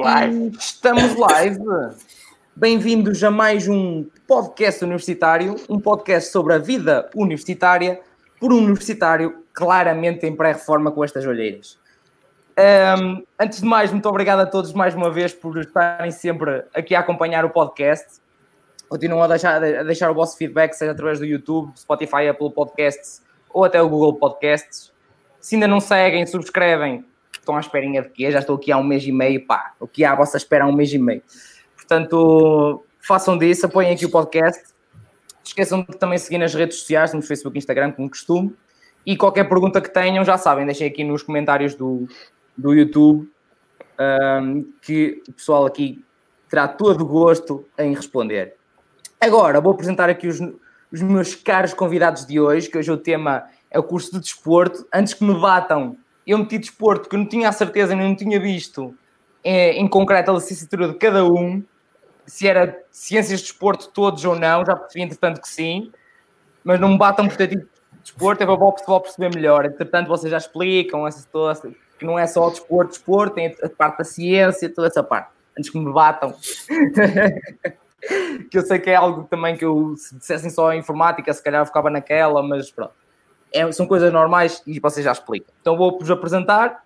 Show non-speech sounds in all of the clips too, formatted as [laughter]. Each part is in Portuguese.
Live. Estamos live. Bem-vindos a mais um podcast universitário, um podcast sobre a vida universitária por um universitário claramente em pré-reforma com estas olheiras. Um, antes de mais, muito obrigado a todos mais uma vez por estarem sempre aqui a acompanhar o podcast. Continuam a deixar, a deixar o vosso feedback, seja através do YouTube, Spotify, Apple Podcasts ou até o Google Podcasts. Se ainda não seguem, subscrevem, estão à esperinha de quê? Já estou aqui há um mês e meio, pá, o que há a vossa espera há um mês e meio. Portanto, façam disso, apoiem aqui o podcast. Esqueçam de também seguir nas redes sociais, no Facebook e Instagram, como costume. E qualquer pergunta que tenham, já sabem, deixem aqui nos comentários do, do YouTube, um, que o pessoal aqui terá todo o gosto em responder. Agora, vou apresentar aqui os, os meus caros convidados de hoje, que hoje o tema é o curso de desporto. Antes que me batam eu meti desporto que eu não tinha a certeza, não tinha visto é, em concreto a licenciatura de cada um, se era ciências de desporto todos ou não, já percebi entretanto que sim, mas não me batam por ter dito desporto, é para o pessoal perceber melhor. Entretanto, vocês já explicam essa, que não é só o desporto, desporto, tem a parte da ciência, toda essa parte. Antes que me batam. [laughs] que eu sei que é algo também que eu, se dissessem só informática, se calhar ficava naquela, mas pronto é, são coisas normais e vocês já explicam. Então vou-vos apresentar.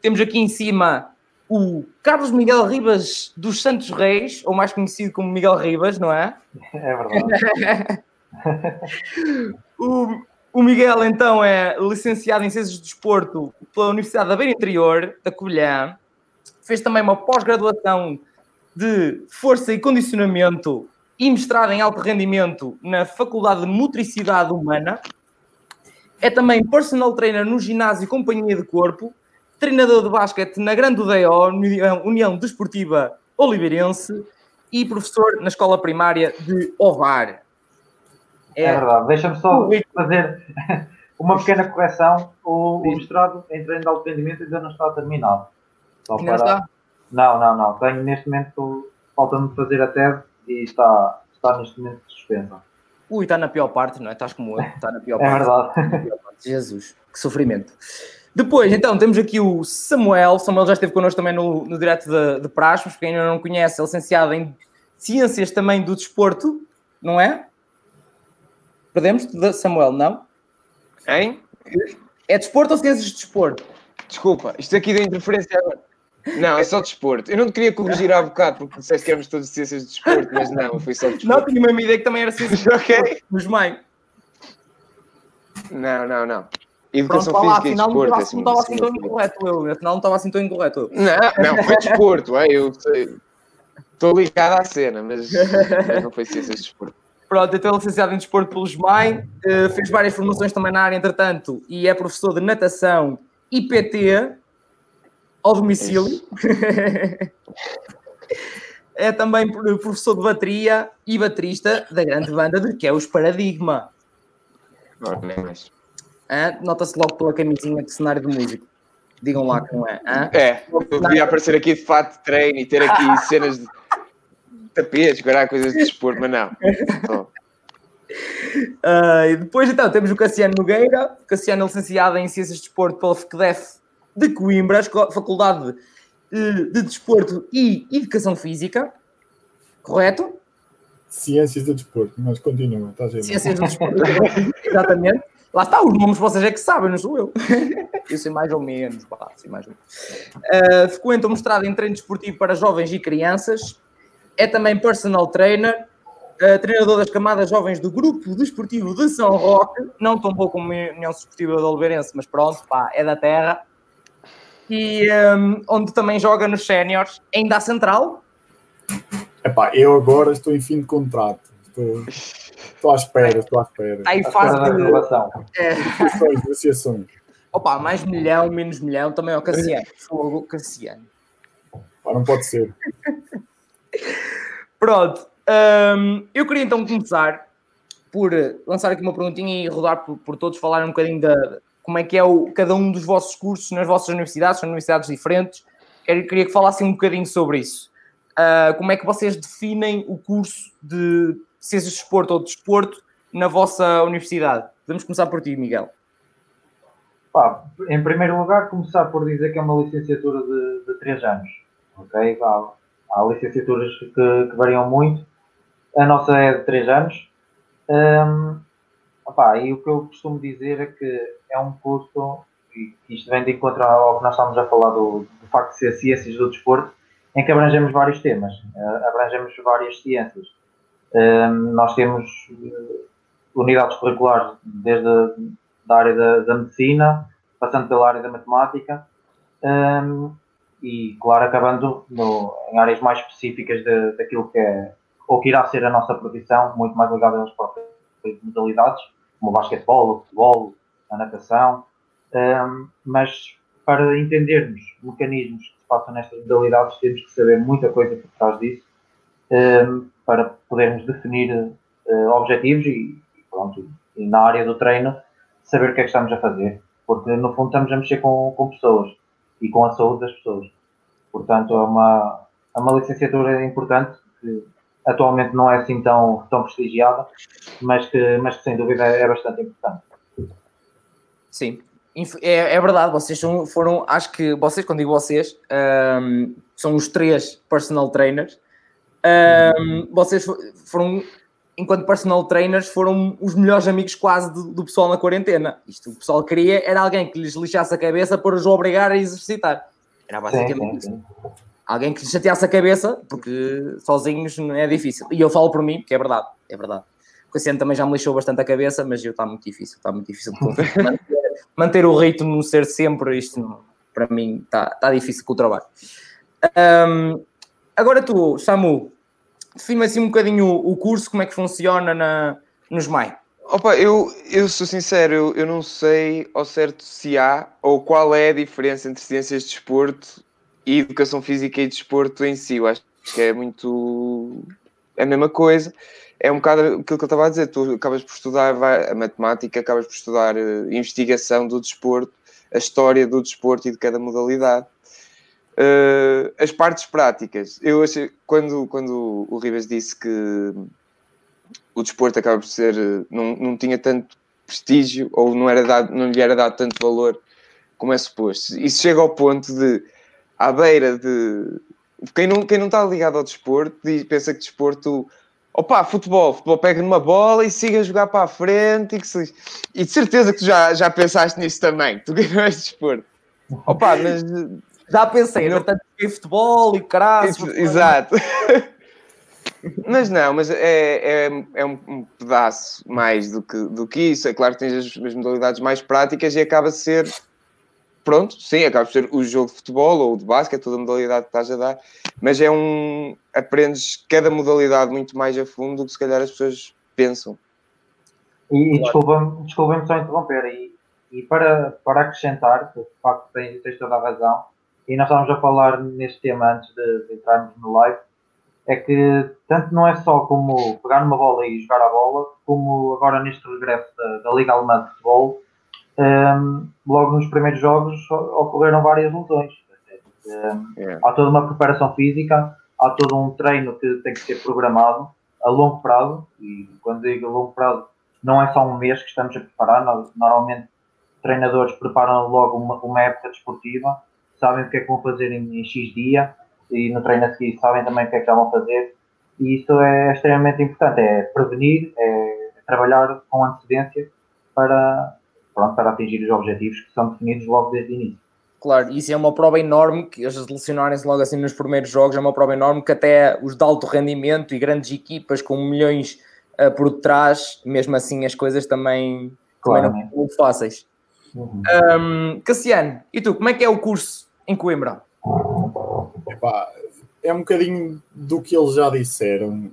Temos aqui em cima o Carlos Miguel Ribas dos Santos Reis, ou mais conhecido como Miguel Ribas, não é? É verdade. [laughs] o, o Miguel, então, é licenciado em Ciências de Desporto pela Universidade da Beira Interior, da Covilhã. Fez também uma pós-graduação de Força e Condicionamento e mestrado em Alto Rendimento na Faculdade de Motricidade Humana é também personal trainer no ginásio e companhia de corpo, treinador de basquete na Grande UDO, União Desportiva Oliveirense, e professor na escola primária de Ovar. É, é verdade. Deixa-me só fazer [laughs] uma pequena correção. O, o mestrado em treino de alto rendimento ainda não está terminado. Só para... está? Não, não, não. Tenho neste momento, falta-me fazer a tese e está, está neste momento suspensa. Ui, está na pior parte, não é? Estás como eu, está na pior é parte. É verdade. Jesus, que sofrimento. Depois, então, temos aqui o Samuel. Samuel já esteve connosco também no, no direto de, de Prasmos, quem ainda não conhece, é licenciado em Ciências também do Desporto, não é? Perdemos, Samuel, não? Hein? É desporto ou ciências de desporto? Desculpa, isto aqui da interferência agora. Não, é só desporto. Eu não te queria corrigir há bocado, porque disseste que éramos todos ciências de desporto, mas não, foi só desporto. Não, tinha uma ideia que também era ciências de desporto. ok. Mas mãe. Não, não, não. Educação Pronto, física lá, e desporto. Não, assim, não estava assim tão incorreto eu. Afinal, não estava assim tão incorreto Não, não, foi desporto. é, eu estou ligado à cena, mas, mas não foi ciências de desporto. Pronto, então é licenciado em desporto pelo SMAI, eh, fez várias formações também na área, entretanto, e é professor de natação e PT ao domicílio. é também professor de bateria e baterista da grande banda de que é os Paradigma. Nota-se logo pela camisinha de cenário de músico. Digam lá que não é. É, eu devia aparecer aqui de fato de treino e ter aqui [laughs] cenas de tapetes, guardar coisas de desporto, mas não. Uh, e depois então temos o Cassiano Nogueira, Cassiano é licenciado em Ciências de Desporto pela FECDEF de Coimbra, Faculdade eh, de Desporto e Educação Física, correto? Ciências do Desporto, mas continua, está Ciências do Desporto, [laughs] exatamente. Lá está, os nomes vocês é que sabem, não sou eu. [laughs] eu sei mais ou menos, pá, sei mais ou menos. Uh, frequenta o mestrado em treino desportivo para jovens e crianças. É também personal trainer, uh, treinador das camadas jovens do Grupo Desportivo de São Roque, não tão pouco como a União Desportiva de Oliveirense, mas pronto, pá, é da terra e um, onde também joga nos séniores, ainda à central. Epá, eu agora estou em fim de contrato. Estou, estou à espera, estou à espera. Está em fase de renovação. É. Negociações, Opa, mais milhão, menos milhão, também é o Cassiano. [laughs] Fogo, Cassiano. Pá, não pode ser. [laughs] Pronto. Um, eu queria então começar por lançar aqui uma perguntinha e rodar por, por todos, falar um bocadinho da, como é que é o, cada um dos vossos cursos nas vossas universidades, são universidades diferentes. Eu queria que falassem um bocadinho sobre isso. Uh, como é que vocês definem o curso de Ciências de Desporto ou de Desporto na vossa universidade? Podemos começar por ti, Miguel. Pá, em primeiro lugar, começar por dizer que é uma licenciatura de, de 3 anos. ok? Há, há licenciaturas que, que, variam muito. A nossa é de 3 anos. Um, opá, e o que eu costumo dizer é que é um curso, e isto vem de encontro ao que nós estamos a falar do, do facto de ser ciências do desporto, em que abrangemos vários temas, uh, abrangemos várias ciências. Um, nós temos uh, unidades curriculares desde a área da, da medicina, passando pela área da matemática, um, e claro, acabando no, em áreas mais específicas de, daquilo que é, ou que irá ser a nossa profissão, muito mais ligada às próprias modalidades, como o basquetebol, o futebol, a natação, um, mas para entendermos mecanismos que se passam nestas modalidades, temos que saber muita coisa por trás disso, um, para podermos definir uh, objetivos e, pronto, e na área do treino saber o que é que estamos a fazer, porque no fundo estamos a mexer com, com pessoas e com a saúde das pessoas. Portanto, é uma, é uma licenciatura importante que atualmente não é assim tão, tão prestigiada, mas que, mas que sem dúvida é bastante importante. Sim, é, é verdade, vocês são, foram, acho que vocês, quando digo vocês, um, são os três personal trainers. Um, vocês foram enquanto personal trainers, foram os melhores amigos quase do, do, pessoal na quarentena. Isto o pessoal queria era alguém que lhes lixasse a cabeça para os obrigar a exercitar. Era basicamente isso. Alguém que lhes chateasse a cabeça, porque sozinhos não é difícil. E eu falo por mim, que é verdade, é verdade. O Cassiano também já me lixou bastante a cabeça, mas eu está muito difícil, está muito difícil de [laughs] manter, manter, o ritmo, não ser sempre isto, para mim está, está difícil com o trabalho. Um, agora tu, Samu, define assim um bocadinho o, o, curso, como é que funciona na, nos MAI. Opa, eu, eu sou sincero, eu, eu não sei ao certo se há ou qual é a diferença entre ciências de desporto e educação física e desporto em si. Eu acho que é muito. É a mesma coisa. É um bocado aquilo que eu estava a dizer. Tu acabas por estudar a matemática, acabas por estudar a eh, investigação do desporto, a história do desporto e de cada modalidade. Uh, as partes práticas. Eu achei, quando, quando o Ribas disse que o desporto acaba por ser, não, não tinha tanto prestígio ou não, era dado, não lhe era dado tanto valor como é suposto. Isso chega ao ponto de, à beira de. Quem não, quem não está ligado ao desporto diz, pensa que desporto. Opa, futebol, futebol pega numa bola e siga a jogar para a frente e que se... E de certeza que tu já, já pensaste nisso também, tu que não és desporto. Opa, mas já pensei, não... portanto, em futebol e crasso. Exato. [laughs] mas não, mas é, é, é um, pedaço mais do que, do que isso. É claro que tens as, as modalidades mais práticas e acaba de ser pronto, sim, acaba de ser o jogo de futebol ou de basquete, toda a modalidade que estás a dar, mas é um. aprendes cada modalidade muito mais a fundo do que se calhar as pessoas pensam. E, e desculpa-me desculpa só interromper, e, e para, para acrescentar, de facto tens, tens toda a razão, e nós estávamos a falar neste tema antes de, de entrarmos no live, é que tanto não é só como pegar numa bola e jogar a bola, como agora neste regresso da, da Liga Alemã de Futebol, um, logo nos primeiros jogos ocorreram várias lesões. Um, yeah. Há toda uma preparação física, há todo um treino que tem que ser programado a longo prazo, e quando digo a longo prazo, não é só um mês que estamos a preparar, normalmente treinadores preparam logo uma, uma época desportiva sabem o que é que vão fazer em, em X dia e no treino a seguir sabem também o que é que já vão fazer. E isso é extremamente importante, é prevenir, é trabalhar com antecedência para, pronto, para atingir os objetivos que são definidos logo desde o início. Claro, isso é uma prova enorme, que eles selecionarem-se logo assim nos primeiros jogos, é uma prova enorme que até os de alto rendimento e grandes equipas com milhões uh, por trás, mesmo assim as coisas também, claro, também não são muito fáceis. Uhum. Um, Cassiano, e tu, como é que é o curso em Coimbra? Epá, é um bocadinho do que eles já disseram.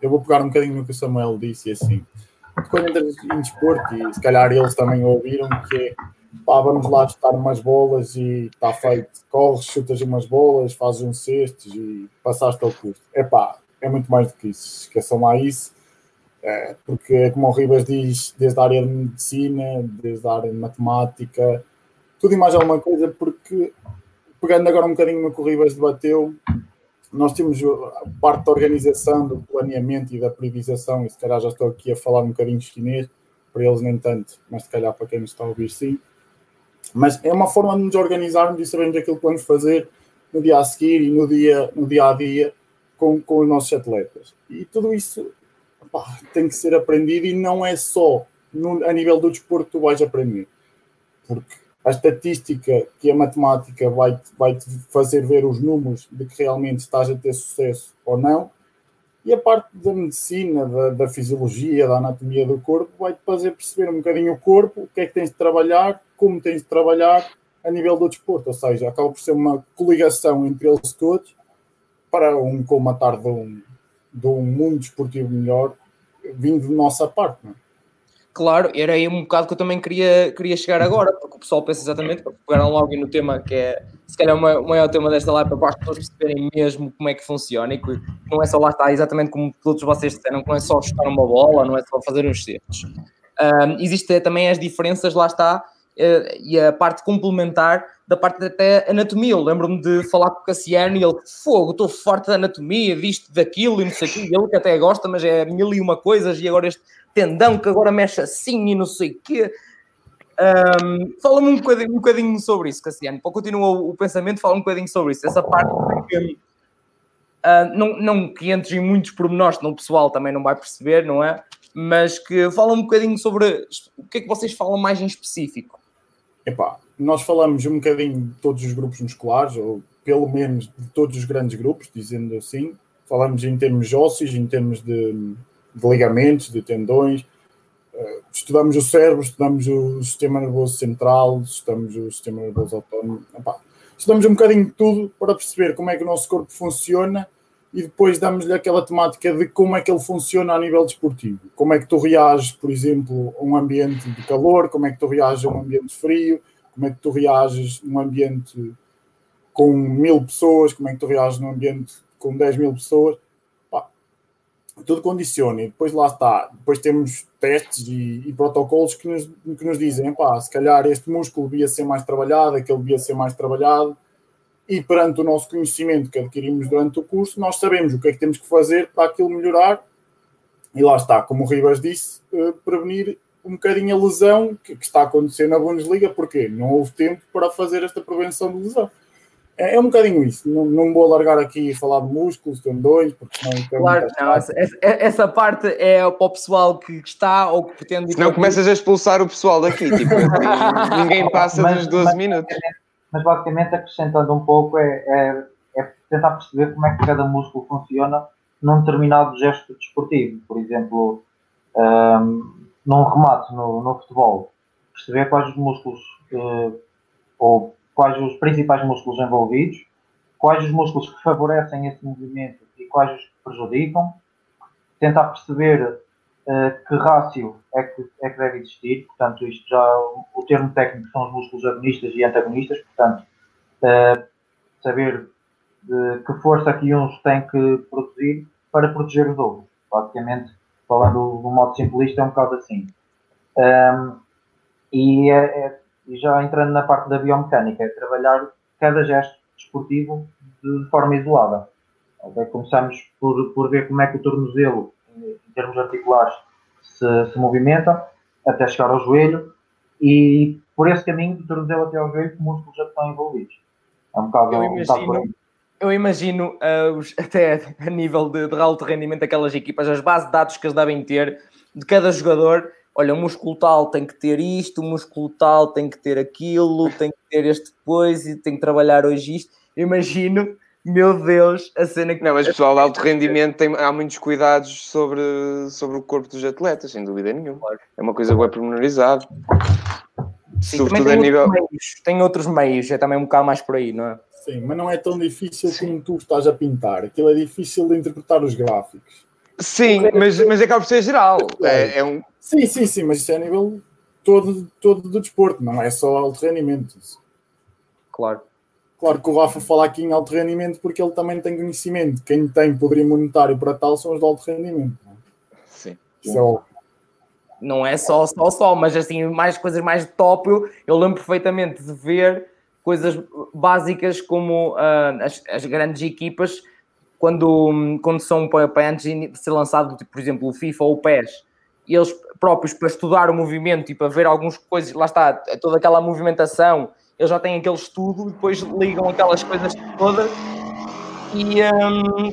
Eu vou pegar um bocadinho no que o Samuel disse assim. Quando entras em desporto, e se calhar eles também ouviram, que é pá, vamos lá chutar umas bolas e está feito. Corres, chutas umas bolas, fazes um cestos e passaste ao curso. É pá, é muito mais do que isso. Esqueçam lá isso. É, porque, como o Ribas diz, desde a área de medicina, desde a área de matemática, tudo e mais alguma coisa, porque pegando agora um bocadinho no que o Ribas debateu, nós temos parte da organização, do planeamento e da priorização, e se calhar já estou aqui a falar um bocadinho chinês, para eles nem tanto, mas se calhar para quem nos está a ouvir sim. Mas é uma forma de nos organizarmos e sabermos aquilo que vamos fazer no dia a seguir e no dia, no dia a dia com, com os nossos atletas. E tudo isso pá, tem que ser aprendido e não é só no, a nível do desporto que tu vais aprender. Porque a estatística que a matemática vai, vai te fazer ver os números de que realmente estás a ter sucesso ou não, e a parte da medicina, da, da fisiologia, da anatomia do corpo, vai-te fazer perceber um bocadinho o corpo, o que é que tens de trabalhar, como tens de trabalhar a nível do desporto. Ou seja, acaba por ser uma coligação entre eles todos para um comatar de um, de um mundo desportivo melhor, vindo de nossa parte. Não é? Claro, era aí um bocado que eu também queria, queria chegar agora, porque o pessoal pensa exatamente, pegaram logo no tema que é, se calhar, o maior tema desta live, para as pessoas perceberem mesmo como é que funciona e que não é só lá estar, exatamente como todos vocês disseram, não é só chutar uma bola, não é só fazer uns certos. Um, Existem também as diferenças, lá está, uh, e a parte complementar da parte até anatomia. Eu lembro-me de falar com o Cassiano e ele, fogo, estou forte da anatomia, disto, daquilo e não sei o quê, ele que até gosta, mas é mil e uma coisas, e agora este tendão que agora mexe assim e não sei o quê. Um, fala-me um bocadinho, um bocadinho sobre isso, Cassiano. Para continuar o, o pensamento, fala um bocadinho sobre isso. Essa parte que, uh, não, não que entres em muitos pormenores, não o pessoal também não vai perceber, não é? Mas que fala um bocadinho sobre o que é que vocês falam mais em específico. Epá, nós falamos um bocadinho de todos os grupos musculares, ou pelo menos de todos os grandes grupos, dizendo assim. Falamos em termos ósseos, em termos de de ligamentos, de tendões. Uh, estudamos o cérebro, estudamos o sistema nervoso central, estudamos o sistema nervoso autónomo. Epá, estudamos um bocadinho de tudo para perceber como é que o nosso corpo funciona e depois damos-lhe aquela temática de como é que ele funciona a nível desportivo. Como é que tu reages, por exemplo, a um ambiente de calor, como é que tu reages a um ambiente frio, como é que tu reages num ambiente com mil pessoas, como é que tu reages num ambiente com 10 mil pessoas tudo condiciona e depois lá está. Depois temos testes e, e, protocolos que nos, que nos dizem, pá, se calhar este músculo devia ser mais trabalhado, aquele devia ser mais trabalhado. E perante o nosso conhecimento que adquirimos durante o curso, nós sabemos o que é que temos que fazer para aquilo melhorar. E lá está, como o Ribas disse, uh, prevenir um bocadinho a lesão que, que está a acontecer na Bundesliga, porque não houve tempo para fazer esta prevenção de lesão. É, é um bocadinho isso. Não, não vou alargar aqui e falar de músculos, tendões, porque senão. Claro, não, essa, essa, parte é para o pessoal que está ou que pretende. Senão começas a expulsar o pessoal daqui, tipo, [laughs] ninguém passa mas, dos 12 mas, minutos. Mas basicamente, acrescentando um pouco, é, é, é, tentar perceber como é que cada músculo funciona num determinado gesto desportivo. Por exemplo, um, num remate no, no futebol, perceber quais os músculos uh, ou quais os principais músculos envolvidos, quais os músculos que favorecem esse movimento e quais os que prejudicam, tentar perceber uh, que rácio é que, é que deve existir, portanto, isto já, o termo técnico são os músculos agonistas e antagonistas, portanto, uh, saber de que força que uns têm que produzir para proteger os outros. Basicamente, falando do modo simplista, é um bocado assim. Um, e é, é e já entrando na parte da biomecânica, é trabalhar cada gesto desportivo de forma isolada. Okay? Começamos por, por ver como é que o tornozelo, em termos articulares, se, se movimenta até chegar ao joelho e por esse caminho, do tornozelo até ao joelho, que músculos já estão envolvidos. É um bocado, eu imagino, um eu imagino uh, os, [laughs] até a nível de, de alto rendimento daquelas equipas, as bases de dados que eles devem ter de cada jogador olha, o músculo tal tem que ter isto, o músculo tal tem que ter aquilo, tem que ter este depois e tem que trabalhar hoje isto. Eu imagino, meu Deus, a cena que. Não, mas pessoal de alto rendimento tem, há muitos cuidados sobre, sobre o corpo dos atletas, sem dúvida nenhuma. É uma coisa bem pormenorizada. Sim, Sobretudo a nível. Meios, tem outros meios, é também um bocado mais por aí, não é? Sim, mas não é tão difícil como tu estás a pintar. Aquilo é difícil de interpretar os gráficos. Sim, mas, mas acaba por ser geral. É, é um, Sim, sim, sim, mas isso é a nível todo, todo do desporto, não é só alto rendimento. Claro. Claro que o Rafa fala aqui em alto rendimento porque ele também tem conhecimento. Quem tem poder monetário para tal são os de alto rendimento. Não é? Sim. Isso é não é só, só, só, mas assim, mais coisas mais de top. Eu, eu lembro perfeitamente de ver coisas básicas como uh, as, as, grandes equipas, quando, quando são para, antes de ser lançado, tipo, por exemplo, o FIFA ou o PES, eles próprios para estudar o movimento e para ver algumas coisas, lá está, toda aquela movimentação eles já têm aquele estudo, depois ligam aquelas coisas todas e, um,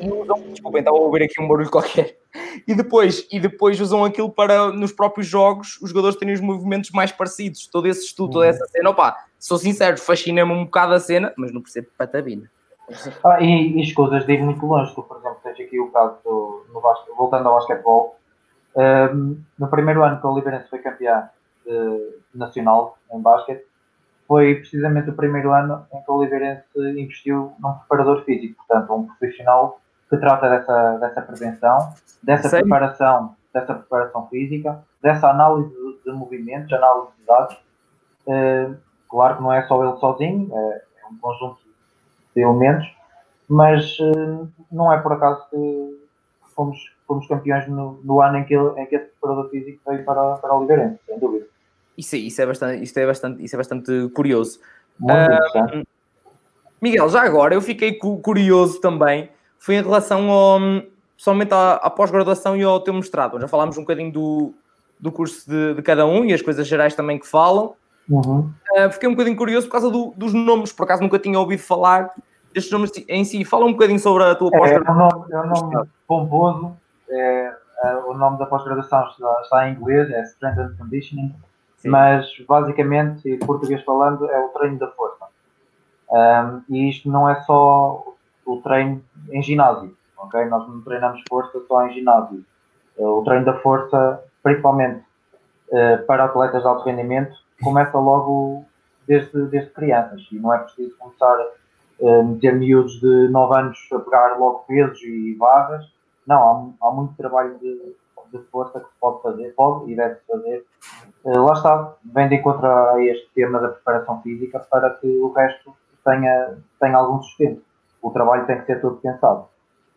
e usam. Desculpem, estava a ouvir aqui um barulho qualquer. [laughs] E depois, e depois usam aquilo para, nos próprios jogos, os jogadores terem os movimentos mais parecidos. Todo esse estudo, toda essa cena. Opa, sou sincero, fascina-me um bocado a cena, mas não percebo patabina. [laughs] Ah, e, e escusas de ir muito longe. Tu, por exemplo, tens aqui o caso do, no basquete, voltando ao basquetebol. Um, no primeiro ano que o Oliveirense foi campeão de, nacional em basquete, foi precisamente o primeiro ano em que o Oliveirense investiu num preparador físico, portanto, um profissional que trata dessa, dessa prevenção, dessa preparação, dessa preparação física, dessa análise de, de movimentos, análise de dados. Uh, claro que não é só ele sozinho, é, é um conjunto de elementos, mas uh, não é por acaso que fomos, fomos campeões no, no ano em que, ele, em que esse preparador físico veio para, para o Oliveirense, sem dúvida. Isso, isso, é bastante, isso, é bastante, isso é bastante curioso. Muito Ah. Miguel, já agora eu fiquei cu- curioso também, foi em relação ao, somente à, à pós-graduação e ao teu mestrado. Já falámos um bocadinho do, do curso de, de cada um e as coisas gerais também que falam. Uhum. Uh, fiquei um bocadinho curioso por causa do- dos nomes, por acaso nunca tinha ouvido falar destes nomes em si. Fala um bocadinho sobre a tua É, é pós-graduação. um nome, é um nome pomposo. É, é, o nome da pós-graduação está, está em inglês, é Strength and Conditioning, Sim. mas basicamente, e português falando, é o treino da força. Um, e isto não é só o treino em ginásio, ok? Nós não treinamos força só em ginásio. O treino da força, principalmente uh, para atletas de alto rendimento, começa logo desde, desde crianças e não é preciso começar a meter miúdos de 9 anos a pegar logo pesos e barras. Não, há, há muito trabalho de, de força que se pode fazer, pode e deve fazer. Eh, lá está, vem de encontro a este tema da preparação física para que o resto tenha, tenha algum sustento. O trabalho tem que ser todo pensado.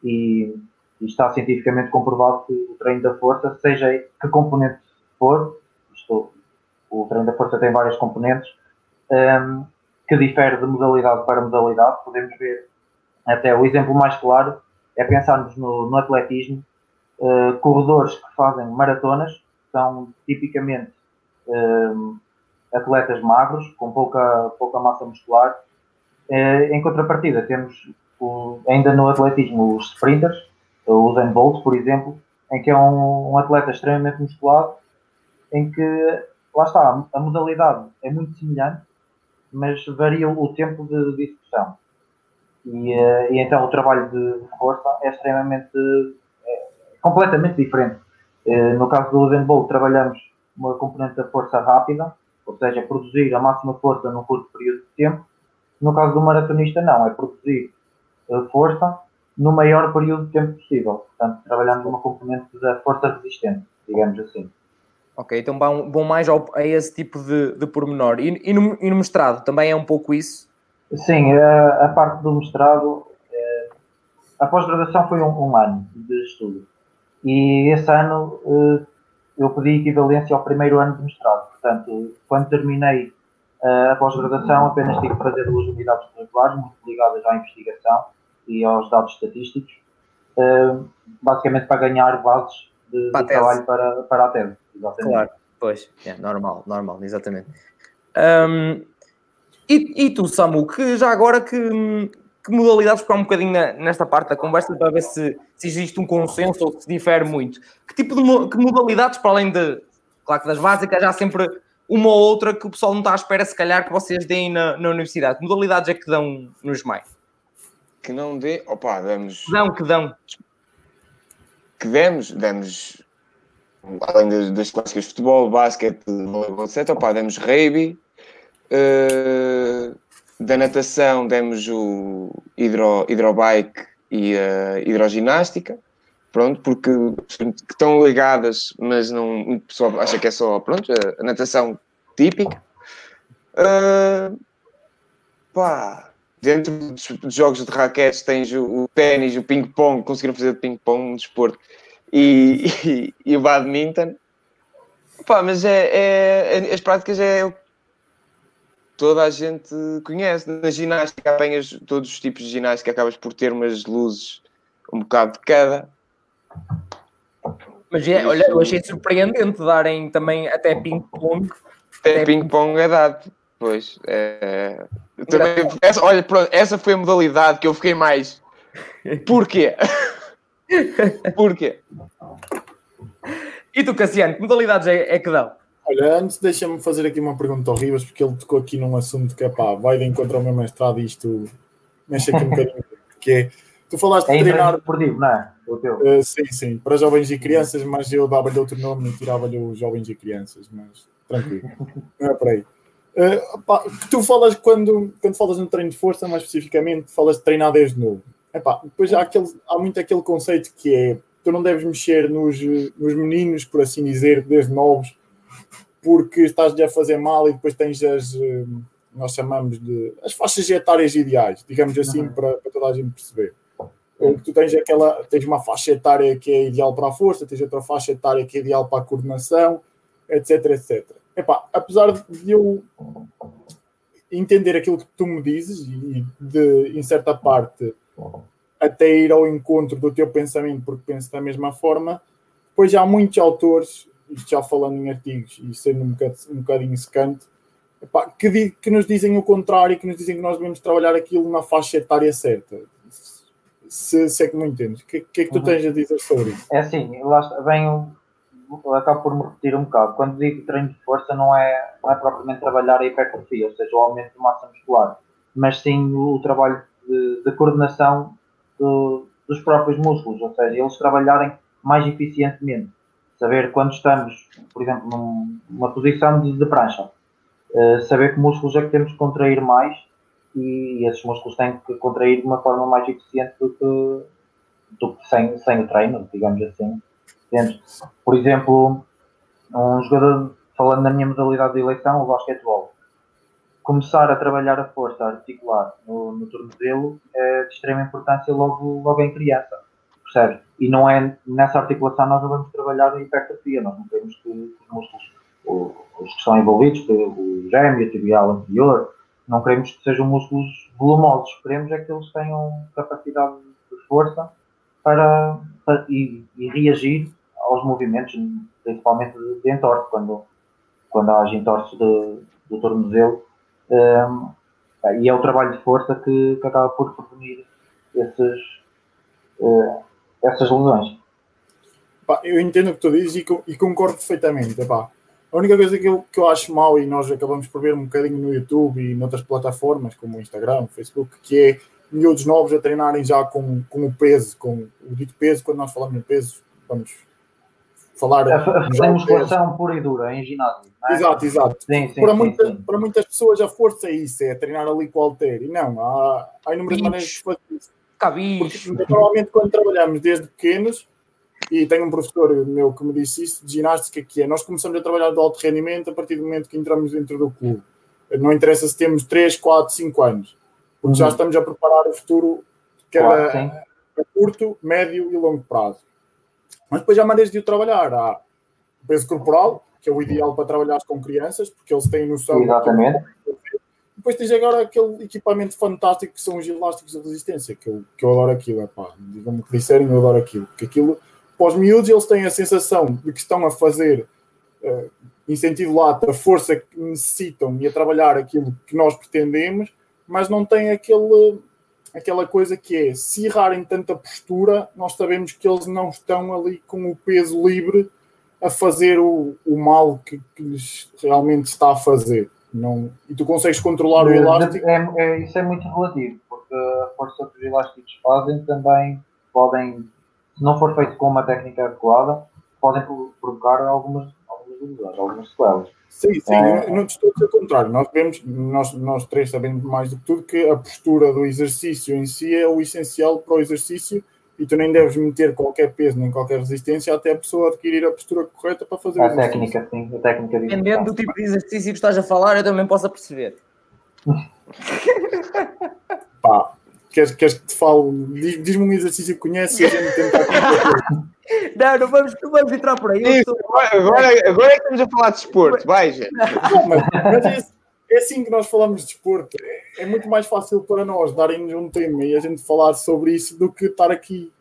E, e está cientificamente comprovado que o treino da força, seja que componente for, o treino da força tem várias componentes, ehm, que difere de modalidade para modalidade. Podemos ver até o exemplo mais claro é pensarmos no, no atletismo, eh, corredores que fazem maratonas são tipicamente eh, atletas magros, com pouca, pouca massa muscular. Eh, em contrapartida, temos o- ainda no atletismo os sprinters, o Usain Bolt, por exemplo, em que é um, um atleta extremamente musculado, em que, lá está, a modalidade é muito semelhante, mas varia o tempo de, de execução. E, eh, e então o trabalho de força é extremamente, é completamente diferente. Eh, no caso do Usain Bolt, trabalhamos uma componente da força rápida, ou seja, produzir a máxima força num curto período de tempo. No caso do maratonista, não, é produzir eh, força no maior período de tempo possível. Portanto, trabalhamos uma componente da força resistente, digamos assim. Ok, então vão, vão mais ao, a esse tipo de, de pormenor. E, e, no, e no mestrado também é um pouco isso? Sim, a, a parte do mestrado, eh, a pós-graduação foi um, um ano de estudo. E esse ano eh, eu pedi equivalência ao primeiro ano de mestrado. Portanto, quando terminei eh, a pós-graduação, apenas tive que fazer duas unidades curriculares, muito ligadas à investigação e aos dados estatísticos, basicamente para ganhar bases de, Para de trabalho para, para a tese. Exatamente. Claro, pois, é normal, normal, exatamente. Ahm, e, e tu, Samu, que já agora que, que modalidades, há um bocadinho na- nesta parte da conversa para ver se, se existe um consenso ou se difere muito. Que tipo de que modalidades, para além de, claro que das básicas, já há sempre uma ou outra que o pessoal não está à espera, se calhar, que vocês deem na, na universidade. Que modalidades é que dão nos mais? Que não dê. Opa, damos. Que dão, que dão. Que demos, demos. Além das, das clássicas de futebol, basquete, voleibol, etc. Opa, demos rugby. eh, da natação demos o hidro, hidrobike e a hidroginástica. Pronto, porque que estão ligadas, mas não, o pessoal acha que é só pronto, a, natação típica. Eh, pá, dentro dos, jogos de raquetes tens o, ténis, o ping-pong, conseguiram fazer de ping-pong um desporto, e, [laughs] e, e o badminton. Pá, mas é, é- as práticas é o que toda a gente conhece. Na ginástica apanhas todos os tipos de ginástica, acabas por ter umas luzes, um bocado de cada. Mas é, olha, eu achei surpreendente darem também até ping-pong. Até Até ping-pong é dado. Pois, é... Também, essa, olha, pronto, essa foi a modalidade que eu fiquei mais. Porquê? [laughs] Porquê? E tu, Cassiano, que modalidades é, é que dão? Olha, antes deixa-me fazer aqui uma pergunta ao Rivas, porque ele tocou aqui num assunto que é pá, vai de encontro ao meu mestrado e isto mexe aqui um bocadinho. [laughs] Que é, tu falaste É de treinar. esportivo, não é? O teu. Uh, sim, sim, para jovens e crianças, mas eu dava-lhe outro nome e tirava-lhe os jovens e crianças, mas tranquilo, [laughs] não é por aí. Uh, pá, que tu falas quando, quando falas no treino de força, mais especificamente, falas de treinar desde novo. Epá, depois há, aquele, há muito aquele conceito que é tu não deves mexer nos, nos meninos, por assim dizer, desde novos, porque estás-lhe a fazer mal e depois tens as, eh, nós chamamos de as faixas etárias ideais, digamos assim, Uhum. para, para toda a gente perceber. Eh, Tu tens aquela, tens uma faixa etária que é ideal para a força, tens outra faixa etária que é ideal para a coordenação, etc, etc. Epá, apesar de eu entender aquilo que tu me dizes e de, em certa parte, até ir ao encontro do teu pensamento, porque penso da mesma forma, pois há muitos autores, isto já falando em artigos e sendo um, bocado, um bocadinho secante, epá, que, que nos dizem o contrário, que nos dizem que nós devemos trabalhar aquilo na faixa etária certa. Se, se é que me entendes. O que, que é que tu Uhum. tens a dizer sobre isso? É assim, lá venho, acabo por me repetir um bocado. Quando digo treino de força, não é, não é propriamente trabalhar a hipertrofia, ou seja, o aumento de massa muscular, mas sim o trabalho de, de coordenação do- dos próprios músculos, ou seja, eles trabalharem mais eficientemente. Saber quando estamos, por exemplo, num- numa posição de, de prancha, eh, saber que músculos é que temos que contrair mais e esses músculos têm que contrair de uma forma mais eficiente do que, do que sem, sem o treino, digamos assim. Por exemplo, um jogador, falando na minha modalidade de eleição, o basquetebol, começar a trabalhar a força articular no, no tornozelo é de extrema importância logo, logo em criança, percebes? E não é nessa articulação nós não vamos trabalhar a hipertrofia, nós não queremos que os músculos, os que estão envolvidos, o gêmeo, o tibial anterior, não queremos que sejam músculos volumosos, queremos é que eles tenham capacidade de força para, para- e, e reagir aos movimentos, principalmente de, de quando, quando há entorse de, do tornozelo. Hum, e é o trabalho de força que, que acaba por prevenir esses, eh, essas lesões. Eu entendo o que tu dizes e, e concordo perfeitamente. A única coisa que eu, que eu acho mal, e nós acabamos por ver um bocadinho no YouTube e noutras plataformas, como o Instagram, o Facebook, que é miúdos novos a treinarem já com, com o peso, com o dito peso, quando nós falamos em peso, vamos falar. O musculação pura e dura em ginásio. é? Exato, exato. Sim, sim, para, sim, muita- sim. para muitas pessoas a força é isso, é treinar ali com o halter. E não, há, há inúmeras Bicho. maneiras de fazer isso. Cabicho. Porque normalmente quando trabalhamos desde pequenos, e tenho um professor meu que me disse isso, de ginástica, que é nós começamos a trabalhar de alto rendimento a partir do momento que entramos dentro do clube. Não interessa se temos 3, 4, 5 anos, porque já Uhum. estamos a preparar o futuro, quer Claro, a, curto, médio e longo prazo. Mas depois há maneiras de o trabalhar. Há o peso corporal, que é o ideal para trabalhar com crianças, porque eles têm noção. Exatamente. Depois tens agora aquele equipamento fantástico que são os elásticos de resistência, que eu, que eu adoro aquilo. Epá, digam-me o que disserem, eu adoro aquilo. Porque aquilo, para os miúdos, eles têm a sensação de que estão a fazer, eh, em sentido lato, a força que necessitam e a trabalhar aquilo que nós pretendemos, mas não têm aquele, aquela coisa que é, se errarem tanta postura, nós sabemos que eles não estão ali com o peso livre a fazer o, o mal que, que lhes realmente está a fazer. Não, e tu consegues controlar o elástico. é, é- isso é muito relativo, porque a força que os elásticos fazem também podem, se não for feito com uma técnica adequada, podem pro- provocar algumas, lesões, algumas sequelas. Sim, sim, É. não te estou a dizer o contrário. Nós, vemos, nós, nós três sabemos mais do que tudo que a postura do exercício em si é o essencial para o exercício e tu nem deves meter qualquer peso nem qualquer resistência até a pessoa adquirir a postura correta para fazer o A exercício. técnica, sim, a técnica disso. Dependendo do tipo de exercício que estás a falar, eu também posso perceber. Pá, queres, queres que te fale? Diz- Diz-me um exercício que conheces e a gente tenta [laughs] Não, não vamos, não vamos entrar por aí. Isso, agora, agora, é que estamos a falar de desporto, vai, gente. Não, mas, mas é, é assim que nós falamos de desporto. É, é muito mais fácil para nós darem-nos um tema e a gente falar sobre isso do que estar aqui.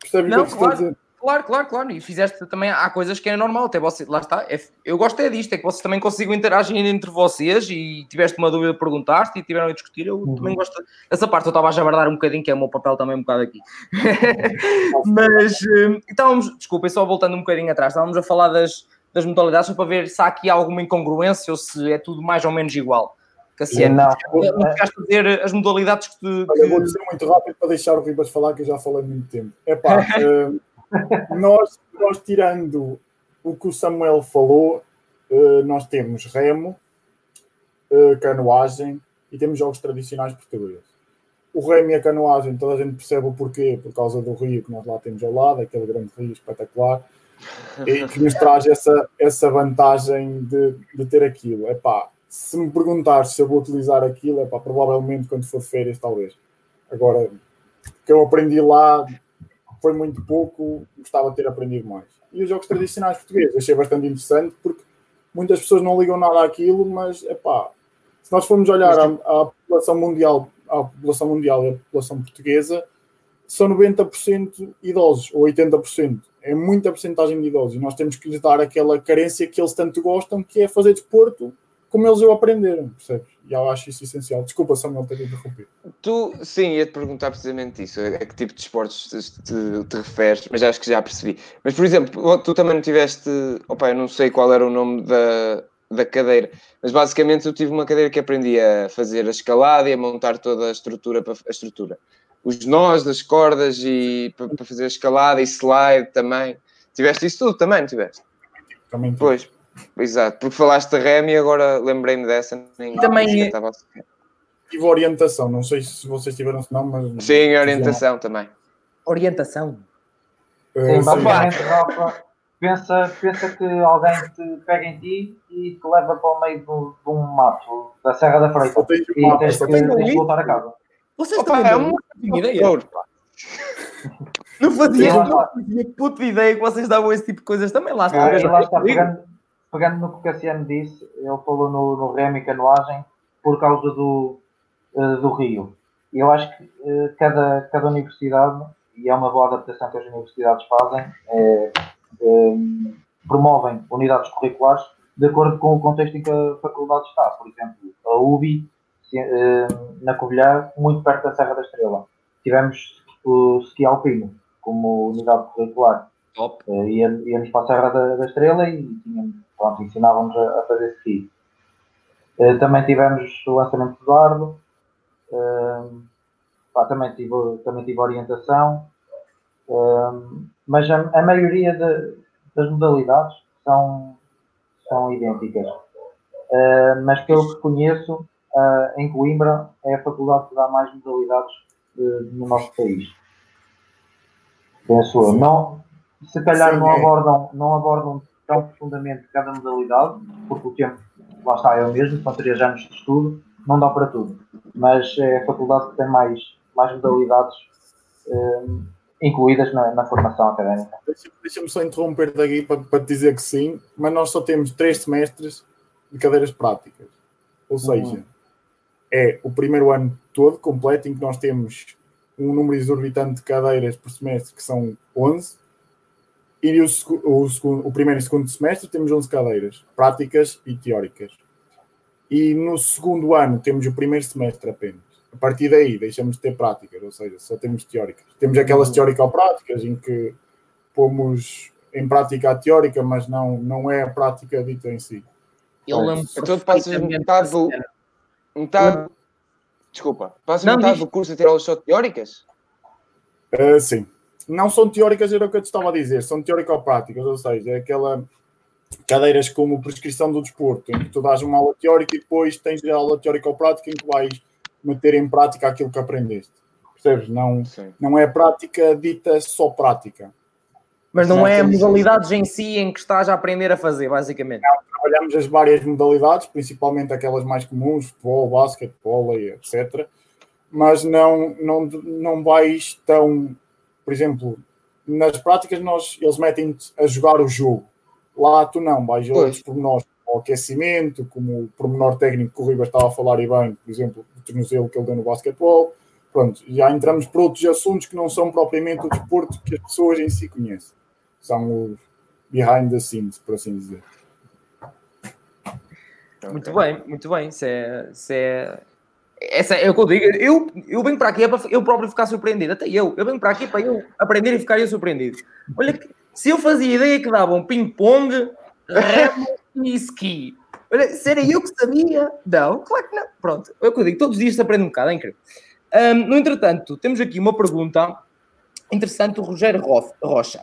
Percebes o que estou a dizer? Claro, claro, claro. E fizeste também, há coisas que é normal, até você, lá está. É, eu gosto é disto, é que vocês também consigam interagir entre vocês e tiveste uma dúvida, perguntaste e tiveram a discutir. Eu uhum. também gosto dessa parte. Eu estava a jabardar um bocadinho, que é o meu papel também um bocado aqui. [laughs] Mas hum, estávamos, desculpem, só voltando um bocadinho atrás, estávamos a falar das, das modalidades só para ver se há aqui alguma incongruência ou se é tudo mais ou menos igual. Cassiano, não, não ficaste a dizer as modalidades que. te. Eu vou dizer muito rápido para deixar o Ribas falar, que eu já falei muito tempo. É pá, [laughs] nós, nós tirando o que o Samuel falou, uh, nós temos remo, uh, canoagem e temos jogos tradicionais portugueses. O remo e a canoagem, toda a gente percebe o porquê, por causa do rio que nós lá temos ao lado, aquele grande rio espetacular, e que nos traz essa, essa vantagem de, de ter aquilo. É pá, se me perguntar se eu vou utilizar aquilo, é pá, provavelmente quando for férias, talvez. Agora, que eu aprendi lá foi muito pouco, gostava de ter aprendido mais. E os jogos tradicionais portugueses achei bastante interessante porque muitas pessoas não ligam nada àquilo, mas é pá, se nós formos olhar à, à, população mundial, à população mundial e à população portuguesa, são 90% idosos ou 80%. É muita porcentagem de idosos e nós temos que lhes dar aquela carência que eles tanto gostam, que é fazer desporto como eles o aprenderam, percebes? E eu acho isso essencial. Desculpa, Samuel, ter interrompido. Tu, sim, ia-te perguntar precisamente isso. A que tipo de esportes te, te, te, referes, mas acho que já percebi. Mas, por exemplo, tu também não tiveste. Opa, eu não sei qual era o nome da, da cadeira, mas basicamente eu tive uma cadeira que aprendi a fazer a escalada e a montar toda a estrutura para a estrutura. Os nós das cordas e para, para fazer a escalada e slide também. Tiveste isso tudo também, não tiveste? Também tive. Pois. Exato, porque falaste de REM e agora lembrei-me dessa. Nem também estava Tive orientação, não sei se vocês tiveram não, mas. Sim, orientação não. também. Orientação. Sim, basicamente, Rafa, pensa, pensa que alguém te pega em ti e te leva para o meio de um mato da Serra da Freita e tens, que, tens que voltar a casa. Vocês Opa, é uma ideia. Não fazia, não fazia puta ideia que vocês davam esse tipo de coisas também lá. Ah, lá está, pegando, pegando no que o Cassiano disse, ele falou no, no remo e canoagem por causa do, uh, do Rio. Eu acho que uh, cada, cada universidade, e é uma boa adaptação que as universidades fazem, é, é, promovem unidades curriculares de acordo com o contexto em que a faculdade está. Por exemplo, a UBI, uh, na Covilhã, muito perto da Serra da Estrela. Tivemos o ski alpino como unidade curricular. Top. Uh, íamos para a Serra da, da Estrela e tínhamos pronto, ensinávamos a, a fazer ski. Uh, também tivemos o lançamento do dardo, uh, pá, também, tive, também tive orientação, uh, mas a, a maioria de, das modalidades são, são idênticas. mas pelo que conheço, em Coimbra é a faculdade que dá mais modalidades no nosso país. Penso eu. Não, se calhar Sim, não, é. abordam, não abordam tão profundamente cada modalidade, porque o tempo, lá está, é o mesmo, são três anos de estudo, não dá para tudo. Mas é a faculdade que tem mais, mais modalidades um, incluídas na, na, formação académica. Deixa-me só interromper daqui para, para dizer que sim, mas nós só temos três semestres de cadeiras práticas. Ou seja, uhum. é o primeiro ano todo completo em que nós temos um número exorbitante de cadeiras por semestre, que são 11, e o, o, o primeiro e segundo semestre temos 11 cadeiras, práticas e teóricas. E no segundo ano temos o primeiro semestre apenas. A partir daí deixamos de ter práticas, ou seja, só temos teóricas. Temos aquelas teórico-práticas em que pomos em prática a teórica, mas não, não é a prática dita em si. Eu lembro então passas metade do. Metade, desculpa, passas metade do curso a ter aulas só teóricas? Uh, sim não são teóricas, era o que eu te estava a dizer, são teórico-práticas, ou seja, é aquela cadeiras como prescrição do desporto, em que tu dás uma aula teórica e depois tens a aula teórico-prática em que vais meter em prática aquilo que aprendeste. Percebes? Não, não é prática dita só prática. Mas não, não é modalidades em si em que estás a aprender a fazer, basicamente. Não, trabalhamos as várias modalidades, principalmente aquelas mais comuns, futebol, basquete, vôlei, etc. Mas não, não, não vais tão por exemplo, nas práticas nós, eles metem a jogar o jogo. Lá tu não, vais outros pormenores, o aquecimento, como o pormenor técnico que o Ribas estava a falar e bem, por exemplo, o tornozelo que ele deu no basquetebol. Pronto, já entramos por outros assuntos que não são propriamente o desporto que as pessoas em si conhecem. são os behind the scenes, por assim dizer. Muito bem, muito bem. Isso é, isso é, essa é o que eu digo. Eu, eu venho para aqui é para eu próprio ficar surpreendido. Até eu. Eu venho para aqui para eu aprender e ficar surpreendido. Olha, se eu fazia ideia que davam ping-pong, remo e ski. Olha, se era eu que sabia. Não, claro que não. Pronto, é o que eu digo. Todos os dias se aprende um bocado, é incrível. Um, no entretanto, temos aqui uma pergunta interessante do Rogério Rocha.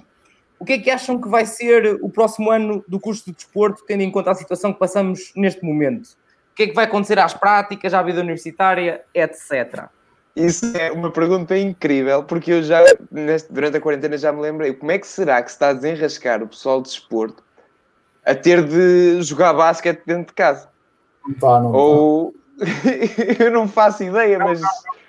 O que é que acham que vai ser o próximo ano do curso de desporto, tendo em conta a situação que passamos neste momento? O que é que vai acontecer às práticas, à vida universitária, etc. Isso é uma pergunta incrível, porque eu já, neste, durante a quarentena, já me lembrei como é que será que se está a desenrascar o pessoal de desporto a ter de jogar basquete dentro de casa? Não está, não Ou [laughs] eu não faço ideia, mas.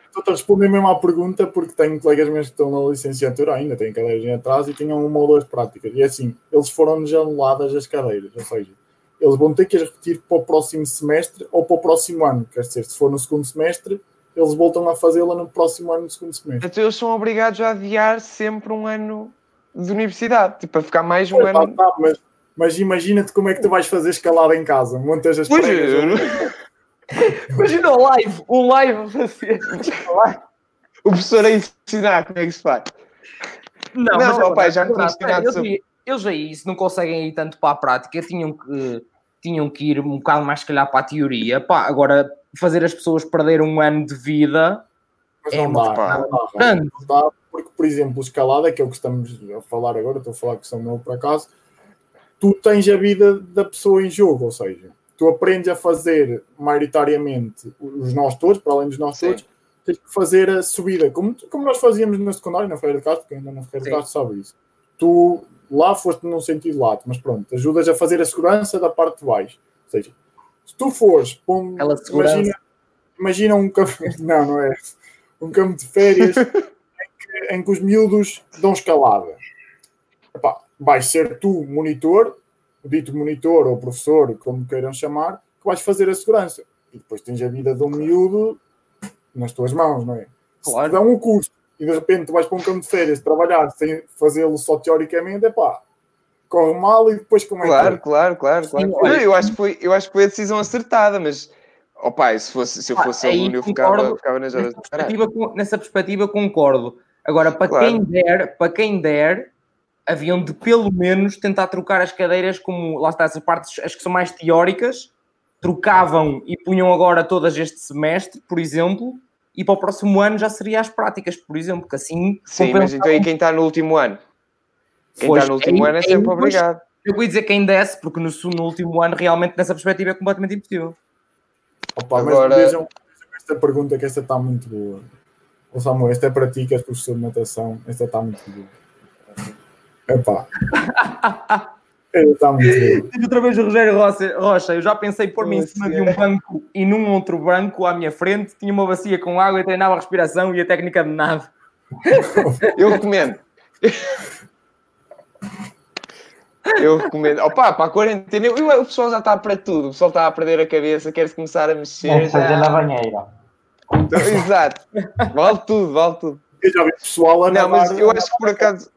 Estou a responder mesmo à pergunta porque tenho colegas meus que estão na licenciatura ainda, têm cadeiras em atrás e tinham uma ou duas práticas. E é assim, eles foram-nos anuladas as cadeiras, ou seja, eles vão ter que as repetir para o próximo semestre ou para o próximo ano. Quer dizer, se for no segundo semestre, eles voltam a fazê-la no próximo ano, no segundo semestre. Então eles são obrigados a adiar sempre um ano de universidade, tipo, a ficar mais um ano. Tá, mas, mas imagina-te como é que tu vais fazer escalada em casa, montas as Pois, pregas. eu não- [laughs] Imagina o live, o live a fazer. [laughs] o professor a ensinar como é que se faz. Não, Não, mas é ó pai, já é me tinha verdade. ensinado sobre- eles aí, se não conseguem ir tanto para a prática, tinham que, tinham que ir um bocado mais, se calhar, para a teoria. Pá, agora, fazer as pessoas perderem um ano de vida Mas É não dá, não dá, não dá, porque, por exemplo, escalada, que é o que estamos a falar agora, estou a falar que são meu por acaso, tu tens a vida da pessoa em jogo, ou seja, tu aprendes a fazer maioritariamente os nós todos, para além dos nós Sim. todos, tens que fazer a subida, como, como nós fazíamos na secundária, na Feira de Castro, que ainda na Feira de. Castro sabe isso. Tu lá foste num sentido lato, mas pronto, ajudas a fazer a segurança da parte de baixo. Ou seja, se tu fores para um, imagina, imagina um campo, [laughs] não, não é, um campo de férias [laughs] em, que, em que os miúdos dão escalada. Epá, vais ser tu monitor, o dito monitor ou professor, como queiram chamar, que vais fazer a segurança. E depois tens a vida de um miúdo nas tuas mãos, não é? Claro. Se te dão um curso e de repente tu vais para um campo de férias trabalhar sem fazê-lo só teoricamente, é pá, corre mal e depois como é Claro, que claro, claro, claro. Não, olha- eu, acho que foi, eu acho que foi a decisão acertada, mas oh, pai, se, fosse, se eu Ah, fosse aí aluno, eu ficava, ficava nas horas Nessa de perspectiva, con- nessa perspectiva concordo. Agora, para Claro. quem der, para quem der, haviam de pelo menos tentar trocar as cadeiras, como lá está, essas partes, as que são mais teóricas, trocavam e punham agora todas este semestre, por exemplo, e para o próximo ano já seria as práticas, por exemplo, que assim Sim, mas então aí quem está no último ano? Quem Pois, está no último ano é sempre obrigado. Eu ia dizer quem desce, porque no, no último ano realmente nessa perspectiva é completamente impossível. Opa, Agora- Mas vejam, vejam esta pergunta que esta está muito boa. Ô Samuel, esta é para ti que és professor de natação. Esta está muito boa. Epá. [laughs] Diz outra vez o Rogério Rocha, Rocha, eu já pensei pôr-me em cima de um banco e num outro banco à minha frente, tinha uma bacia com água e treinava a respiração e a técnica de nada. [laughs] Eu recomendo. Eu recomendo. Opa, para a quarentena, eu- eu- o pessoal já está para tudo. O pessoal está a perder a cabeça, quer-se começar a mexer. Já. na banheira. Exato. Vale tudo, vale tudo. Eu já vi pessoal a Não, mas eu acho que por acaso,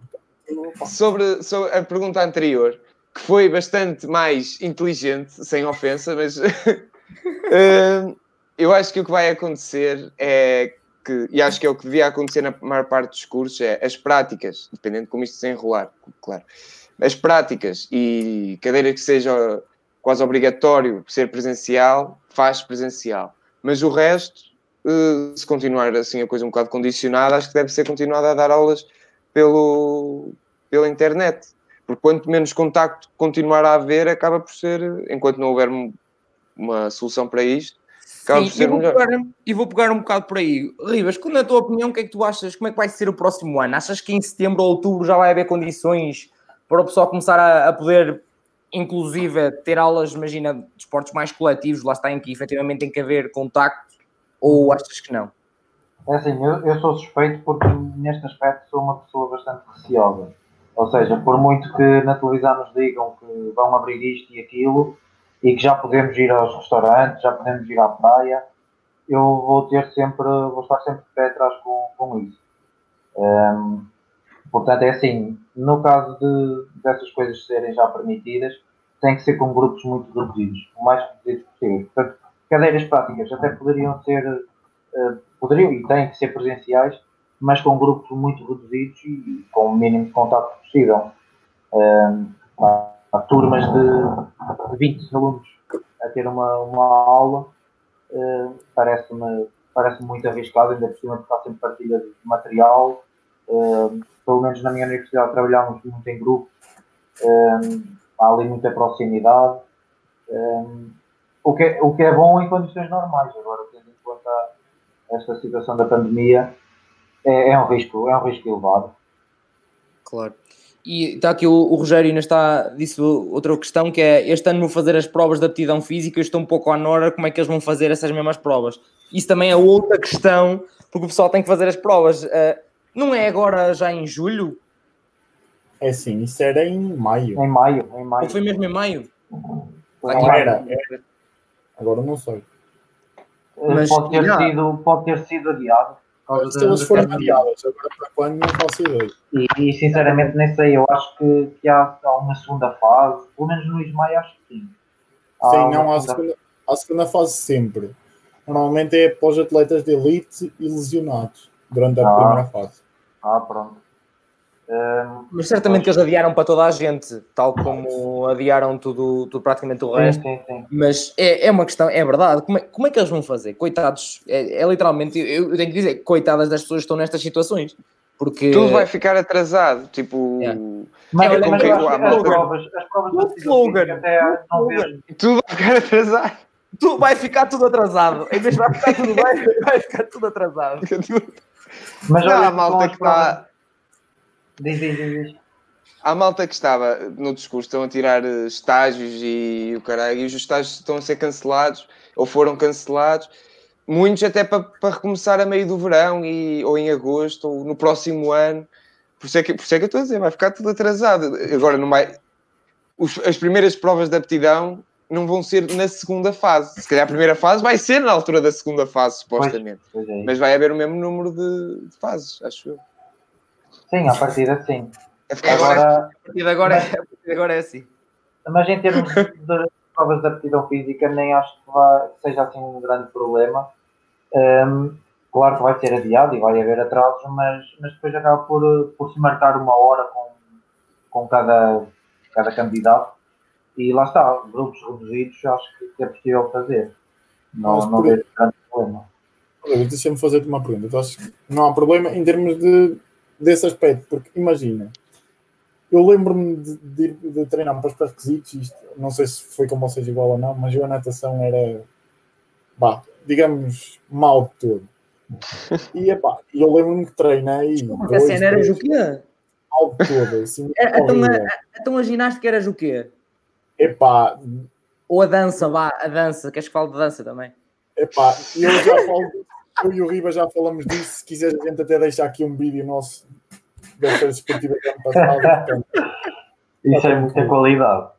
sobre, sobre a pergunta anterior, que foi bastante mais inteligente, sem ofensa, mas [laughs] eh, eu acho que o que vai acontecer é que, e acho que é o que devia acontecer na maior parte dos cursos, é as práticas, dependendo de como isto se enrolar, claro. As práticas e cadeira que seja quase obrigatório ser presencial, faz presencial. Mas o resto, eh, se continuar assim a coisa um bocado condicionada, acho que deve ser continuada a dar aulas pelo, pela internet. Porque quanto menos contacto continuar a haver, acaba por ser, enquanto não houver um- uma solução para isto, acaba por Sim, ser e vou, melhor. pegar, e vou pegar um bocado por aí. Ribas, qual na tua opinião, o que é que tu achas? Como é que vai ser o próximo ano? Achas que em setembro ou outubro já vai haver condições para o pessoal começar a, a poder, inclusive, ter aulas, imagina, de esportes mais coletivos, lá está em que efetivamente tem que haver contacto, ou achas que não? É assim, eu, eu sou suspeito porque neste aspecto sou uma pessoa bastante receosa. Ou seja, por muito que na televisão nos digam que vão abrir isto e aquilo e que já podemos ir aos restaurantes, já podemos ir à praia, eu vou ter sempre, vou estar sempre de pé atrás com, com isso. Ehm, Portanto, é assim, no caso de, dessas coisas serem já permitidas, tem que ser com grupos muito reduzidos, o mais reduzidos possível. Portanto, cadeiras práticas até poderiam ser, uh, poderiam e têm que ser presenciais, mas com grupos muito reduzidos e com o mínimo de contato possível. Uh, há, há, turmas de, de 20 alunos a ter uma, uma aula, uh, parece-me parece muito arriscado, ainda por cima de estar sempre partilha de material. Uh, pelo menos na minha universidade trabalhámos muito em grupo, um, há ali muita proximidade, o, que é, o que é bom em condições normais. Agora, tendo em conta esta situação da pandemia, é, é um risco, é um risco elevado. Claro. E está aqui o, o Rogério ainda está, disse outra questão que é este ano vão fazer as provas de aptidão física, eu estou um pouco à nora como é que eles vão fazer essas mesmas provas. Isso também é outra questão, porque o pessoal tem que fazer as provas. Uh, não é agora já em julho? É sim, isso era em maio. Em maio, em maio. Ou foi mesmo em maio? Não era, era. Agora não sei. Mas, pode, ter sido, pode ter sido adiado. Se elas foram adiadas, agora para quando não faço ideia. E, e, sinceramente nem sei, eu acho que, que há, há, uma segunda fase, pelo menos no Ismael acho que sim. Há sim, não, há segunda, há segunda fase sempre. Normalmente é para os atletas de elite e lesionados durante a ah. primeira fase. Ah, pronto. Um, Mas certamente que eles adiaram para toda a gente, tal como adiaram tudo, tudo praticamente o resto. Sim, sim, sim. Mas é, é uma questão, é verdade. Como é, como é que eles vão fazer? Coitados, é, é literalmente, eu, eu, tenho que dizer, coitadas das pessoas que estão nestas situações. Porque... Tudo vai ficar atrasado, tipo. Yeah. Mas, é, mas eu acho as provas, as provas do slogan. Até não Tudo vai ficar atrasado. Tu, vai ficar tudo atrasado. Em vez de vai ficar tudo bem, [laughs] vai ficar tudo atrasado. [laughs] Mas olha, a malta que está. Diz, diz, diz. Há malta que estava no discurso, estão a tirar eh, estágios e o caralho, e os estágios estão a ser cancelados ou foram cancelados. Muitos até para, para recomeçar a meio do verão e, ou em agosto ou no próximo ano. Por isso, é que, por isso é que eu estou a dizer, vai ficar tudo atrasado. Agora, não vai, os, as primeiras provas de aptidão não vão ser na segunda fase. Se calhar a primeira fase vai ser na altura da segunda fase, supostamente. Pois, pois é Mas vai haver o mesmo número de, de fases, acho eu. Sim, a partir assim. Agora, a partir de agora, mas, é, a partir de agora é assim. Mas em termos de [laughs] provas de aptidão física, nem acho que, vai, seja assim um grande problema. Um, claro que vai ser adiado e vai haver atrasos, mas, mas depois acaba por, por se marcar uma hora com, com cada, cada candidato e lá está, grupos reduzidos acho que é possível fazer. Não, não vejo grande problema. Deixa-me fazer-te uma pergunta. Não há problema em termos de, desse aspecto? Porque imagina, eu lembro-me de, de, de, treinar para os pré-requisitos, isto, não sei se foi com vocês igual ou não, mas eu a natação era, bah, digamos, mal de todo. E epá, eu lembro-me que treinei. A cena eras o quê? Mal de todo. Assim, então, a, então a ginástica eras o quê? Epá. Ou a dança, vá, a dança, queres que fale de dança também? Epá, eu já falo, [laughs] eu e o Riva já falamos disso. Se quiseres, a gente até deixa aqui um vídeo nosso da Feira Esportiva do ano passado. Isso é muita qualidade.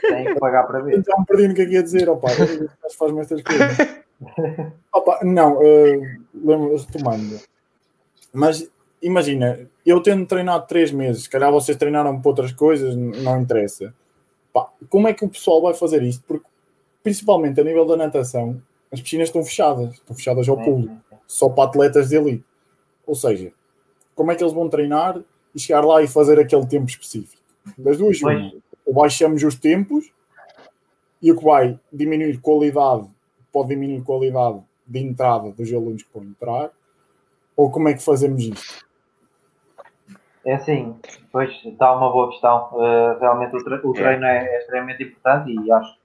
Tem que pagar para ver. Então perdi no que é que ia dizer, opá, faz-me estas coisas. [laughs] Opa, não, uh, lembro, retomando. Mas imagina, eu tendo treinado três meses, se calhar vocês treinaram para outras coisas, não interessa. Pá, como é que o pessoal vai fazer isto? Porque, principalmente a nível da natação, as piscinas estão fechadas, estão fechadas ao público, só para atletas de elite. Ou seja, como é que eles vão treinar e chegar lá e fazer aquele tempo específico? Das duas, uma. Ou baixamos os tempos e o que vai diminuir qualidade, pode diminuir qualidade de entrada dos alunos que vão entrar, ou como é que fazemos isto? É assim, pois está uma boa questão. Uh, realmente o, tre o treino é, é, extremamente importante e acho que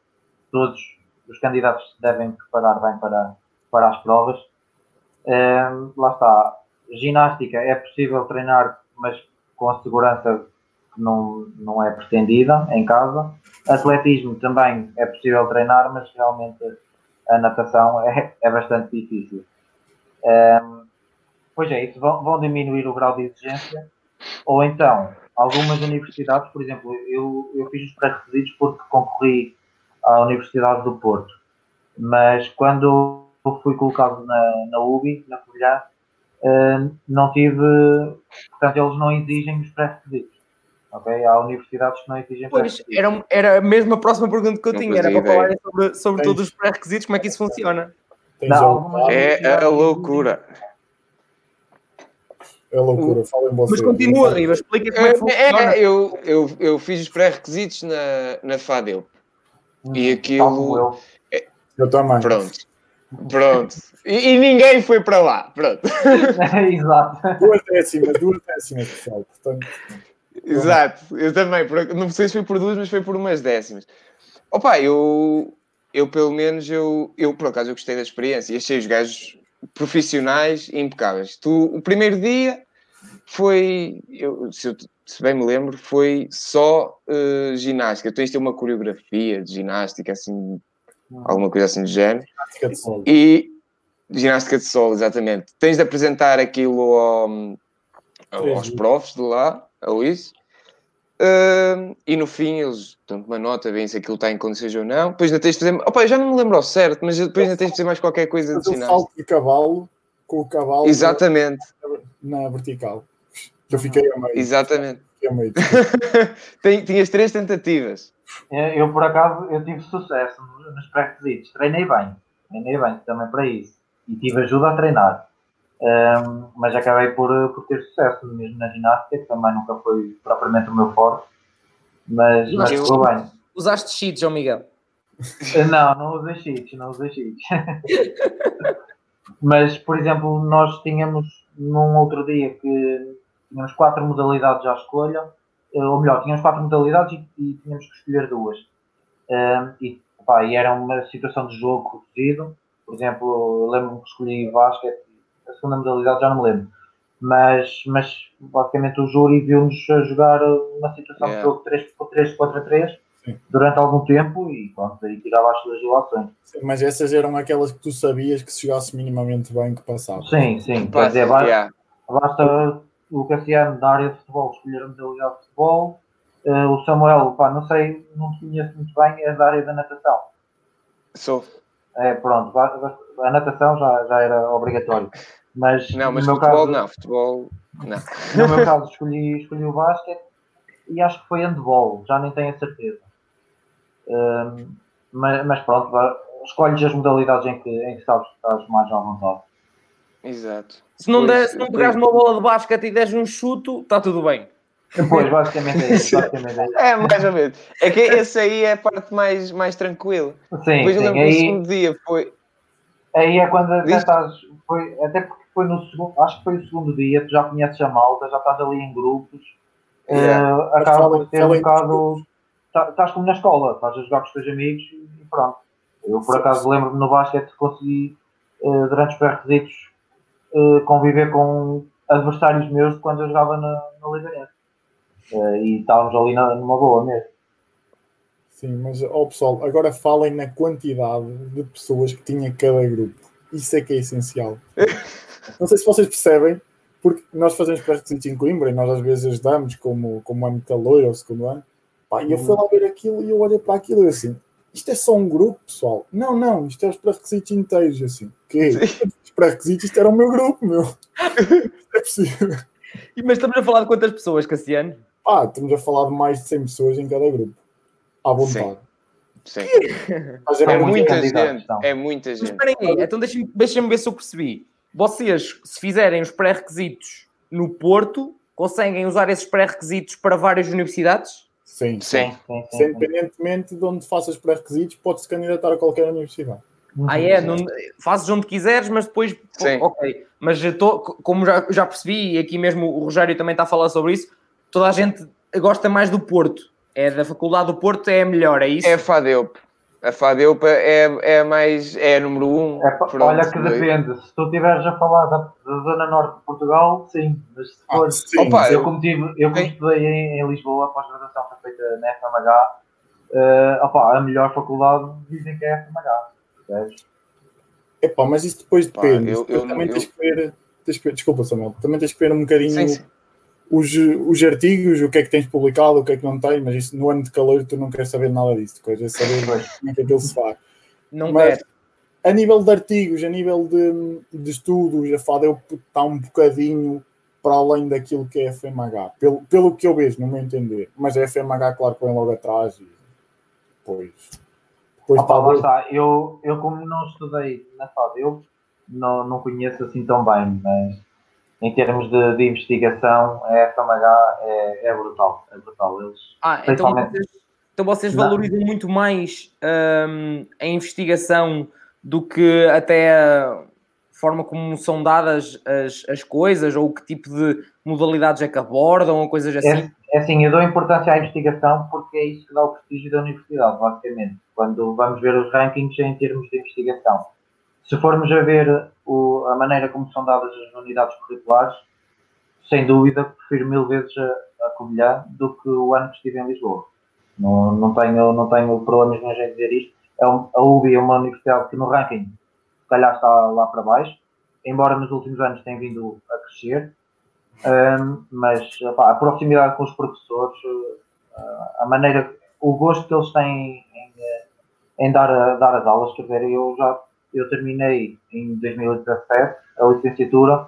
todos os candidatos devem preparar bem para, para as provas. Uh, lá está. Ginástica é possível treinar, mas com a segurança que não, não é pretendida em casa. Atletismo também é possível treinar, mas realmente a natação é, é bastante difícil. Um, pois é, isso vão, vão diminuir o grau de exigência ou então, algumas universidades, por exemplo, eu, eu fiz os pré-requisitos porque concorri à Universidade do Porto, mas quando fui colocado na, na UBI, na Covilhã, Uh, não tive, portanto, eles não exigem os pré-requisitos. Ok? Há universidades que não exigem Pois, era, era mesmo a próxima pergunta que eu Não tinha, era para falar sobre, sobre todos os pré-requisitos, como é que isso funciona. Não, É a loucura. É loucura, falem vocês. Mas continua, Riva, explica como é que funciona. É, é, eu, eu, eu fiz os pré-requisitos na, na E aquilo- Tal como eu. Eu também. Pronto. Pronto. E, e ninguém foi para lá. Pronto. [laughs] Exato. Duas décimas, duas décimas, pessoal. Portanto, [laughs] Exato. Eu também. Não sei se foi por duas, mas foi por umas décimas. Opa, eu, eu pelo menos, eu, eu por acaso eu gostei da experiência e achei os gajos profissionais e impecáveis. Tu, o primeiro dia foi, eu, se, eu, se bem me lembro, foi só eh, ginástica. Tu tens de ter uma coreografia de ginástica, assim, alguma coisa assim do género. prática de solo. E ginástica de solo, exatamente. Tens de apresentar aquilo ao- ao- aos profs de lá, ao isso. Ahm, e no fim eles dão uma nota, veem se aquilo está em condições ou não. Depois ainda tens de fazer. Opa, já não me lembro ao certo, mas depois ainda tens de fazer mais qualquer coisa de ginástica. salto de cavalo com o cavalo Exatamente, na vertical. Eu fiquei a meio. exatamente. A meio. [laughs] Tinhas três tentativas. Eu, eu, por acaso, eu tive sucesso nos pré-requisitos. Treinei bem. Treinei bem também para isso. E tive ajuda a treinar. Ahm, mas acabei por, por ter sucesso mesmo na ginástica, que também nunca foi propriamente o meu forte. Mas, mas ficou bem. Usaste cheats, João Miguel. Não, não usei cheats, não usei cheats. [laughs] Mas, por exemplo, nós tínhamos num outro dia que tínhamos quatro modalidades à escolha, eh, ou melhor, tínhamos quatro modalidades e, e tínhamos que escolher duas. Ahm, e, pá, e era uma situação de jogo reduzido. Por exemplo, eu lembro-me que escolhi basquete, a segunda modalidade já não me lembro. Mas, mas basicamente o júri viu-nos a jogar uma situação Yeah. de jogo 3, 3 contra 3 Sim. durante algum tempo e pronto, aí tirava as suas ilações. Mas essas eram aquelas que tu sabias que se jogasse minimamente bem que passava. Sim, sim. Quer Passa, dizer, ba- yeah. basta o Cassiano da área de futebol escolher a modalidade de futebol. Eh, o Samuel, pá, não sei, não te conheço muito bem, é da área da natação. Sou. É, pronto, a natação já, já era obrigatório. Mas, Não, mas futebol caso, não. Futebol não. No meu caso, escolhi, escolhi o basquete e acho que foi handball, já nem tenho a certeza. Ahm, mas, mas pronto, escolhes as modalidades em que, em que sabes que estás mais à vontade. Exato. Se não, der, Pois, se não eu- pegares uma bola de basquete e deres um chuto, está tudo bem. Depois, basicamente é isso. [laughs] Basicamente é isso. É, mais ou menos. É que esse aí é a parte mais, mais tranquila. Sim, Depois eu sim. lembro que o Aí, segundo dia foi. aí é quando até estás. Foi, até porque foi no segundo. Acho que foi o segundo dia, tu já conheces a malta, já estás ali em grupos. Yeah. eh, acaba por ter um bocado. tá- Estás como na escola, estás a jogar com os teus amigos e pronto. Eu, por acaso, lembro-me no basquete consegui, eh, durante os pré-requisitos, eh, conviver com adversários meus de quando eu jogava na, na Liga uh, E estávamos ali na- numa boa mesmo. Sim, mas ó pessoal, agora falem na quantidade de pessoas que tinha cada grupo. Isso é que é essencial. [laughs] Não sei se vocês percebem, porque nós fazemos pré-requisitos em Coimbra e nós às vezes ajudamos como, como ano calor ou segundo ano. Pá, e eu fui lá ver aquilo e eu olhei para aquilo e eu assim, isto é só um grupo, pessoal? Não, não, isto é os pré-requisitos inteiros. Assim, que Os pré-requisitos, isto era o meu grupo, meu. Isto [laughs] é possível. E- Mas estamos a falar de quantas pessoas, Cassiano? Pá, estamos a falar de mais de 100 pessoas em cada grupo. À vontade. Sim. Mas É era muito muita gente. então. É muita Mas gente. esperem aí, então deixem-me deixem ver se eu percebi. Vocês, se fizerem os pré-requisitos no Porto, conseguem usar esses pré-requisitos para várias universidades? Sim. Sim. sim, independentemente de onde faças pré-requisitos, podes candidatar a qualquer universidade. Ah, é? Não, fazes onde quiseres, mas depois. Sim. Ok. Mas eu tô, como já, já percebi, e aqui mesmo o Rogério também está a falar sobre isso, toda a gente gosta mais do Porto. É da Faculdade do Porto, é a melhor, é isso? É a FADEUP. A FADEUP é, é a mais. É a número um. É, Pronto, olha que daí. depende. Se tu estiveres a falar da, da zona norte de Portugal, sim. Mas se Ah, for. sim. Opa, eu, como, tive, eu como estudei em, em Lisboa, a pós-graduação foi feita na FMH, eh, opá, a melhor faculdade dizem que é a FMH. percebes? Epá, mas isso depois Pá, depende. eu- eu- também eu- tens que ver. Tens que ver- desculpa, Samuel. Também tens que ver um bocadinho Sim, sim. Os, os artigos, o que é que tens publicado, o que é que não tens, mas isso no ano de calor tu não queres saber nada disso. Queres é saber como é que aquilo se faz. Não Mas quero. a nível de artigos, a nível de, de estudos, a FADEU está um bocadinho para além daquilo que é a FMH, pelo, pelo que eu vejo, no meu entender. Mas a FMH, claro, põe logo atrás e depois. depois Opa, lá está. Eu, eu, como não estudei na FADEU, não, não conheço assim tão bem, mas em termos de, de investigação, a FMH é, é brutal. É brutal. Eles, ah, então vocês, então vocês valorizam muito mais um, a investigação do que até a forma como são dadas as, as coisas ou que tipo de modalidades é que abordam ou coisas assim? É, é assim, eu dou importância à investigação porque é isso que dá o prestígio da universidade, basicamente. Quando vamos ver os rankings em termos de investigação. Se formos a ver o, a maneira como são dadas as unidades curriculares, sem dúvida prefiro mil vezes a, a Covilhã do que o ano que estive em Lisboa. Não, não, tenho, não tenho problemas nenhum em dizer isto. É um, a UBI é uma universidade que no ranking se calhar está lá para baixo, embora nos últimos anos tenha vindo a crescer. Um, mas a proximidade com os professores, a maneira, o gosto que eles têm em, em dar, dar as aulas, quer dizer, eu já eu terminei em 2017 a licenciatura,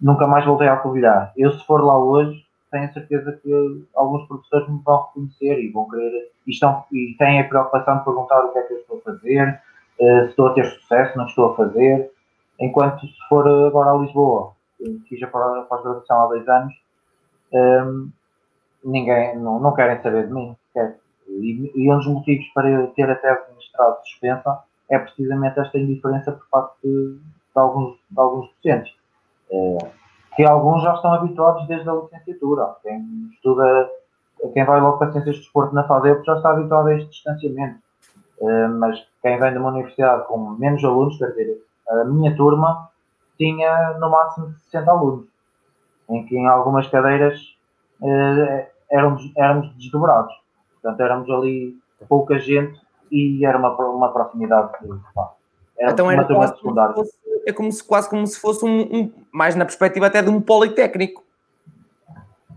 nunca mais voltei a Covilhar. Eu, se for lá hoje, tenho certeza que alguns professores me vão reconhecer e vão querer, e, estão, e têm a preocupação de perguntar o que é que eu estou a fazer, uh, se estou a ter sucesso, não estou a fazer. Enquanto se for agora a Lisboa, fiz a pós-graduação há dois anos, um, ehm, ninguém, não, não querem saber de mim. E, e um dos motivos para eu ter a tese de suspensa é precisamente esta indiferença por parte de, de alguns, de alguns docentes. É, que alguns já estão habituados desde a licenciatura. Quem estuda, quem vai logo para Ciências de Desporto na FADEP já está habituado a este distanciamento. É, mas quem vem de uma universidade com menos alunos, quer dizer, a minha turma tinha no máximo 60 alunos, em que em algumas cadeiras é, éramos, éramos desdobrados. Portanto, éramos ali pouca gente e era uma, uma proximidade era então era quase como fosse, é como se, quase como se fosse um, um, mais na perspectiva até de um politécnico.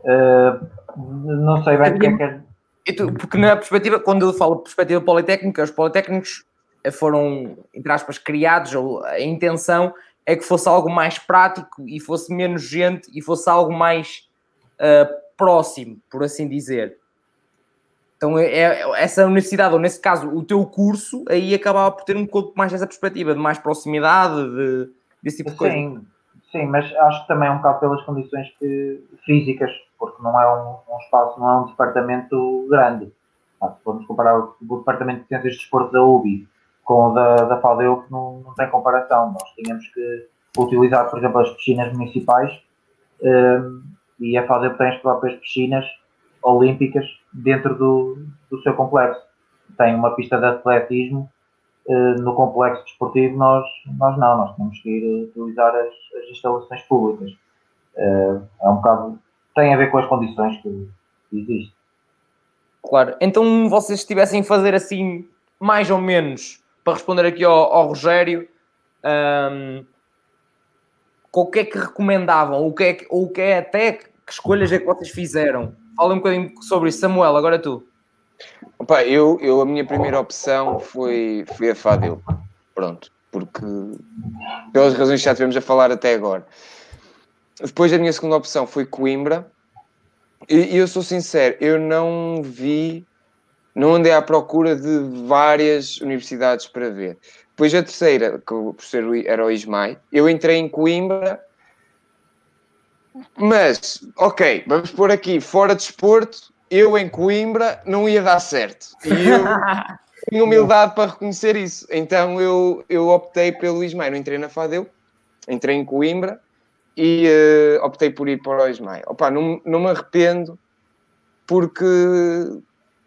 Uh, não sei bem o que é que é. Porque na perspectiva, quando eu falo perspectiva politécnica, os politécnicos foram, entre aspas, criados, ou a intenção é que fosse algo mais prático e fosse menos gente e fosse algo mais uh, próximo, por assim dizer. Então, é, é, essa universidade, ou nesse caso, o teu curso, aí acabava por ter um pouco mais essa perspectiva, de mais proximidade, de, desse tipo de coisa. Sim, sim, mas acho que também é um bocado pelas condições que, físicas, porque não é um, um, espaço, não é um departamento grande. Ah, se formos comparar o, o, departamento de Ciências de Desporto da UBI com o da, da FADEU, não, não tem comparação. Nós tínhamos que utilizar, por exemplo, as piscinas municipais um, e a FADEU tem as próprias piscinas olímpicas dentro do, do seu complexo. Tem uma pista de atletismo uh, no complexo desportivo, nós, nós não, nós temos que ir utilizar as, as instalações públicas. Uh, é um bocado. tem a ver com as condições que, que existem. Claro, então vocês estivessem a fazer assim, mais ou menos, para responder aqui ao, ao Rogério, um, o que é que recomendavam? O que é que, ou o que é até que escolhas é que vocês fizeram? Fala um bocadinho sobre isso. Samuel, agora tu. Opa, eu, eu, a minha primeira opção foi, foi a Fadeu. Pronto. Porque, pelas razões que já tivemos a falar até agora. Depois a minha segunda opção foi Coimbra. E, e eu sou sincero, eu não vi, não andei à procura de várias universidades para ver. Depois a terceira, que por ser era o Ismael, eu entrei em Coimbra mas, ok, vamos pôr aqui, fora de esporto, eu em Coimbra não ia dar certo. E eu [laughs] tenho humildade para reconhecer isso. Então eu, eu optei pelo Ismael. Não entrei na Fadeu, entrei em Coimbra e uh, optei por ir para o Ismael. Opa, não, não me arrependo porque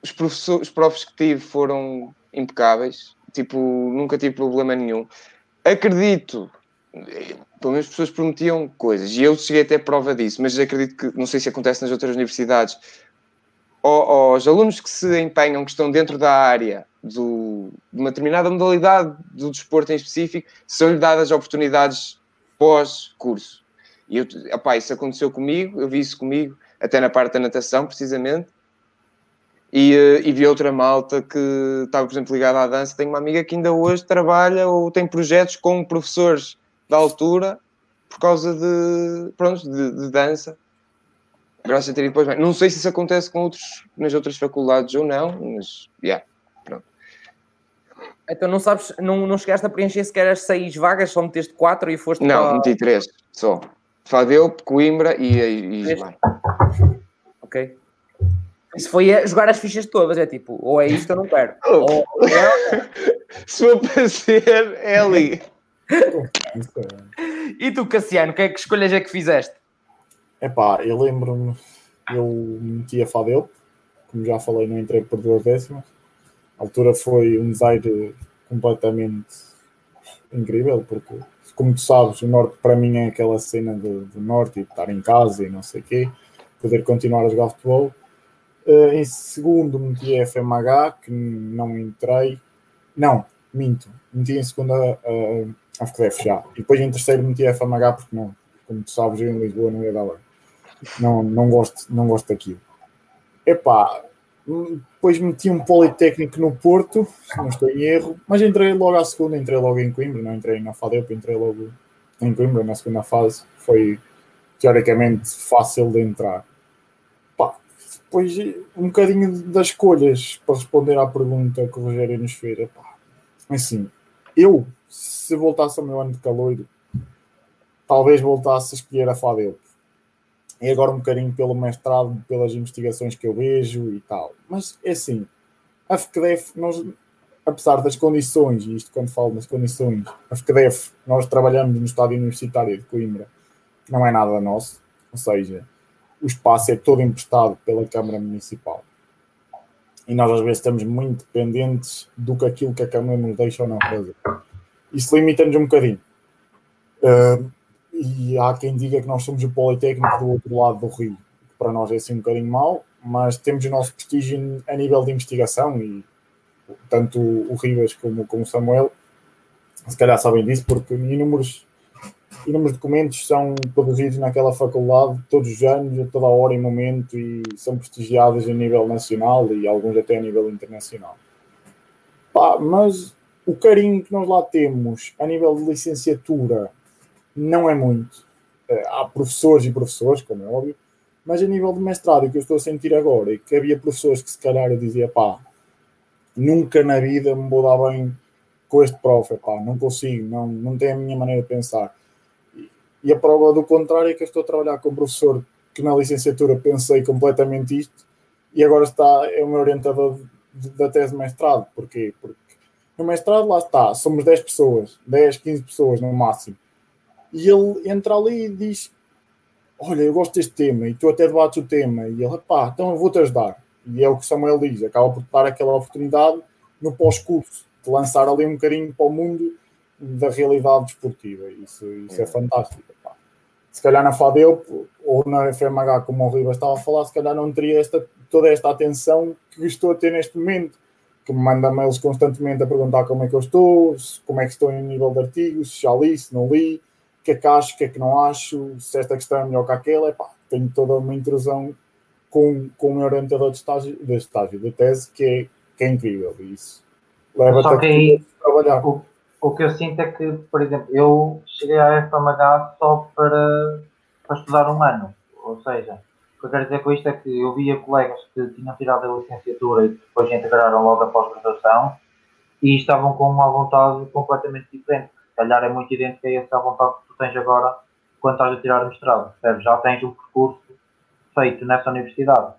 os, professores, os profs que tive foram impecáveis. Tipo, nunca tive problema nenhum. Acredito pelo menos as pessoas prometiam coisas e eu cheguei até prova disso, mas acredito que, não sei se acontece nas outras universidades, os alunos que se empenham, que estão dentro da área do, de uma determinada modalidade do desporto em específico, são-lhe dadas oportunidades pós-curso. E eu, opá, isso aconteceu comigo, eu vi isso comigo, até na parte da natação, precisamente. E, eh, e vi outra malta que estava, por exemplo, ligada à dança. Tenho uma amiga que ainda hoje trabalha ou tem projetos com professores da altura por causa de, pronto, de, de dança. Graças a ter depois bem. Não sei se isso acontece com outros, nas outras faculdades ou não, mas, yeah, pronto. Então não sabes, não, não chegaste a preencher sequer as seis vagas, só meteste quatro e foste Não, para... meti três, só. Fadeu, Coimbra e, e, e. Ok. Isso foi a jogar as fichas todas, é tipo, ou é isto ou não quero. [laughs] Ou, Se for para ser, é ali. É- E tu, Cassiano, que, é que escolhas é que fizeste? Epá, eu lembro-me, eu meti a Fadel, como já falei, não entrei por duas décimas. A altura foi um desaire completamente incrível, porque, como tu sabes, o Norte para mim é aquela cena do, do Norte e estar em casa e não sei o quê, poder continuar a jogar futebol. Eh, em segundo, meti a FMH, que não entrei. Não, minto, meti em segunda a FCDF já. E depois em terceiro meti a FMH, porque não, como tu sabes, eu em Lisboa não ia dar bem. Não, não, gosto, não gosto daquilo. Epá, hum, depois meti um Politécnico no Porto, se não estou em erro, mas entrei logo à segunda, entrei logo em Coimbra, não entrei na FADEP, entrei logo em Coimbra na segunda fase. Foi teoricamente fácil de entrar. Pá, depois um bocadinho das escolhas para responder à pergunta que o Rogério nos fez. Epá, assim, eu, se voltasse ao meu ano de caloiro, talvez voltasse a escolher a FADEP. E agora um bocadinho pelo mestrado, pelas investigações que eu vejo e tal. Mas é assim, a FCDEF, nós, apesar das condições, e isto quando falo das condições, a FCDEF, nós trabalhamos no estádio universitário de Coimbra, que não é nada nosso, ou seja, o espaço é todo emprestado pela Câmara Municipal. E nós às vezes estamos muito dependentes do que aquilo que a Câmara nos deixa ou não fazer. Isso limita-nos um bocadinho. Uh, e há quem diga que nós somos o Politécnico do outro lado do Rio, que para nós é assim um bocadinho mau, mas temos o nosso prestígio a nível de investigação e tanto o Rivas como, como o Samuel se calhar sabem disso, porque inúmeros, inúmeros documentos são produzidos naquela faculdade todos os anos, a toda hora e momento, e são prestigiados a nível nacional e alguns até a nível internacional. Pá, mas o carinho que nós lá temos a nível de licenciatura não é muito. Eh, Há professores e professores, como é óbvio, mas a nível de mestrado, que eu estou a sentir agora é que havia professores que se calhar eu dizia, pá, nunca na vida me vou dar bem com este prof, pá, não consigo, não, não tem a minha maneira de pensar. E- E a prova do contrário é que eu estou a trabalhar com um professor que na licenciatura pensei completamente isto e agora está, é o meu orientador da tese de mestrado. Porquê? Porque no mestrado lá está, somos 10 pessoas, 10, 15 pessoas no máximo. E ele entra ali e diz: Olha, eu gosto deste tema, e tu até debates o tema. E ele, pá, então eu vou-te ajudar. E é o que Samuel diz: acaba por dar aquela oportunidade no pós-curso, de lançar ali um bocadinho para o mundo da realidade desportiva. Isso, isso é fantástico. pá. Se calhar na FADEUP ou na FMH, como o Ribas estava a falar, se calhar não teria esta, toda esta atenção que estou a ter neste momento que me manda mails constantemente a perguntar como é que eu estou, como é que estou em nível de artigos, se já li, se não li, o que é que acho, o que é que não acho, se esta questão é melhor que aquela, epá, tenho toda uma intrusão com, com o meu orientador de estágio, de estágio, de tese, que é, que é incrível, e isso leva-te a que trabalhar. O, o que eu sinto é que, por exemplo, eu cheguei à FMH só para, para estudar um ano. Ou seja, o que eu quero dizer com isto é que eu via colegas que tinham tirado a licenciatura e depois integraram logo a pós-graduação e estavam com uma vontade completamente diferente. Se calhar é muito idêntica a essa vontade que tu tens agora quando estás a tirar o mestrado. Percebes? Já tens um percurso feito nessa universidade.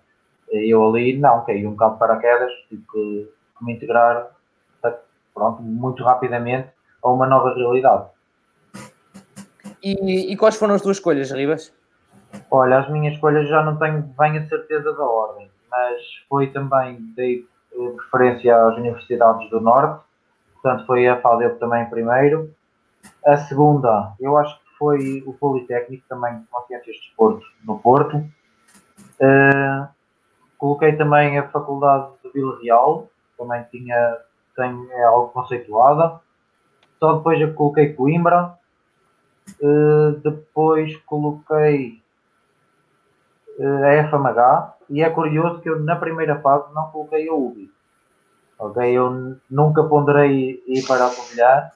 Eu ali não, caí um bocado de paraquedas, tive que, me integrar pronto, muito rapidamente a uma nova realidade. E, e quais foram as tuas escolhas, Ribas? Olha, as minhas escolhas já não tenho bem a certeza da ordem, mas foi também, dei eh, preferência às universidades do Norte, portanto foi a FADEP também primeiro. A segunda, eu acho que foi o Politécnico também com Ciências de Desporto no Porto. Eh, coloquei também a Faculdade de Vila Real, também tinha, tem, é algo conceituada. Só depois eu coloquei Coimbra. Eh, depois coloquei a FMH, e é curioso que eu na primeira fase não coloquei a UBI. Ok? Eu nunca ponderei ir para a Covilhar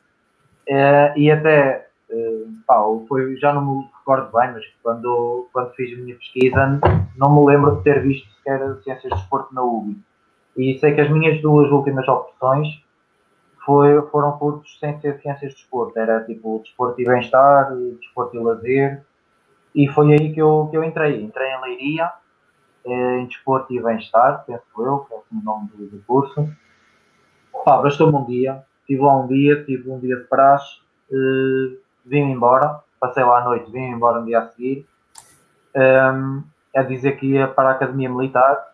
uh, e até uh, pá, foi, já não me recordo bem, mas quando, quando fiz a minha pesquisa não me lembro de ter visto sequer Ciências de Desporto na UBI. E sei que as minhas duas últimas opções foi, foram cursos sem ser Ciências de Desporto. Era tipo Desporto e Bem-Estar, Desporto e Lazer. E foi aí que eu, que eu entrei. Entrei em Leiria, eh, em Desporto e Bem-Estar, penso eu, que é o nome do, do curso. Pá, bastou-me um dia. Tive lá um dia, tive um dia de praxe. Eh, vim embora. Passei lá à noite, vim embora no dia a seguir. Um, ehm, a dizer que ia para a Academia Militar.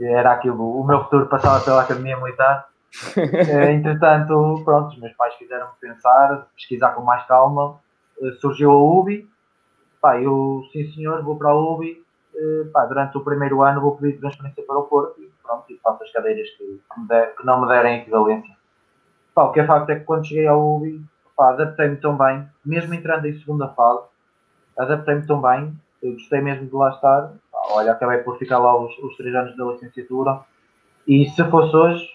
Era aquilo, o meu futuro passava pela Academia Militar. [laughs] Eh, entretanto, pronto, os meus pais fizeram-me pensar, pesquisar com mais calma. Surgiu a UBI. Pá, eu, sim senhor, vou para a UBI. Eh, pá, durante o primeiro ano vou pedir transferência para o Porto e pronto, e faço as cadeiras que, que, der, que não me derem equivalência. Pá, o que é facto é que quando cheguei à UBI, adaptei-me tão bem, mesmo entrando em segunda fase, adaptei-me tão bem, gostei mesmo de lá estar. Pá, olha, acabei por ficar lá os, os três anos da licenciatura e se fosse hoje,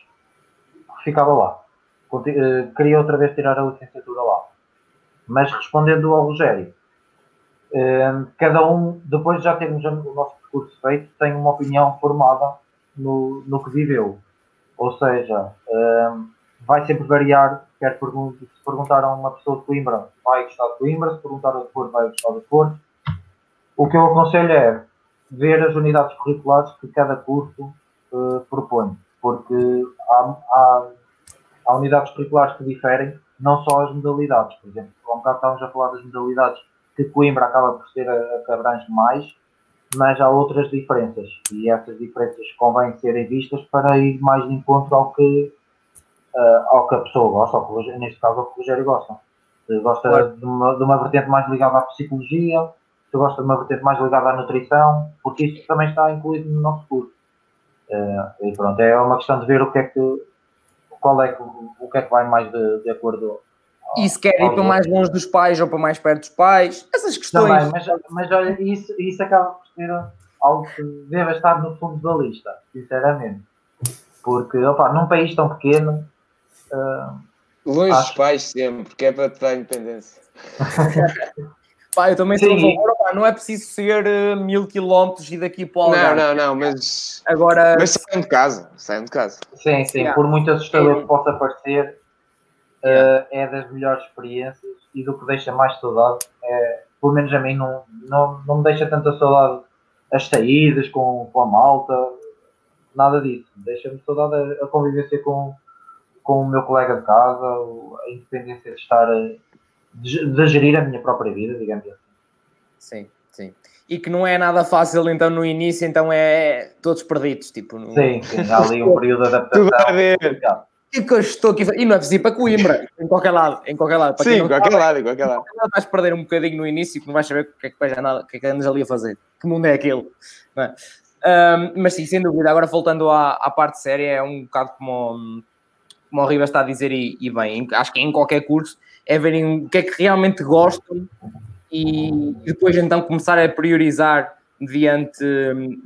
ficava lá. Eh, queria outra vez tirar a licenciatura lá. Mas respondendo ao Rogério, cada um, depois de já termos o nosso percurso feito, tem uma opinião formada no, no que viveu. Ou seja, eh, vai sempre variar. Quer se perguntar a uma pessoa de Coimbra, vai gostar de Coimbra, se perguntar ao de Porto, vai gostar de Porto. O que eu aconselho é ver as unidades curriculares que cada curso uh, propõe porque há, há, há, unidades curriculares que diferem, não só as modalidades. Por exemplo, há um estávamos a falar das modalidades que Coimbra acaba por ser a, que abrange mais, mas há outras diferenças e essas diferenças convém serem vistas para ir mais de encontro ao que, uh, ao que a pessoa gosta, ao que, neste caso ao que o Rogério gosta. Se gosta claro. de, uma, de uma vertente mais ligada à psicologia, se gosta de uma vertente mais ligada à nutrição, porque isso também está incluído no nosso curso. Uh, e pronto, é uma questão de ver o que é que qual é que, o que é que vai mais de, de acordo e se quer ir para mais longe dos pais ou para mais perto dos pais, essas questões. Também, mas, mas olha, isso, isso acaba por ser algo que deve estar no fundo da lista, sinceramente. Porque, opa, num país tão pequeno. Uh, longe acho... dos pais sempre, que é para te dar independência. [laughs] Pá, eu também sou a favor, pá, não é preciso ser uh, mil quilómetros e daqui para o Algarve. Não, não, não, mas... Agora... Mas saiam de casa, saiam de casa. Sim, sim, yeah. por muito assustador que possa parecer, uh, é das melhores experiências e do que deixa mais saudade, é, pelo menos a mim não, não, não me deixa tanta saudade as saídas com, com a malta, nada disso. Deixa-me saudade a, a convivência com, com o meu colega de casa, a independência de estar... Uh, de, de gerir a minha própria vida, digamos assim. Sim, sim. E que não é nada fácil, então, no início, então é todos perdidos, tipo... No... Sim, sim, há ali um [laughs] período de adaptação. Tudo a ver. E que eu estou aqui... E não é preciso para Coimbra, em qualquer lado, em qualquer lado. Sim, em qualquer lado, em qualquer lado. Vais perder um bocadinho no início, que não vais saber o que é que vais nada, o que é que andas ali a fazer. Que mundo é aquele, é? Um, mas sim, sem dúvida. Agora, voltando à, à parte séria, é um bocado como, como o Riva está a dizer, e, e bem, acho que em qualquer curso é verem o que é que realmente gostam e depois então começar a priorizar mediante,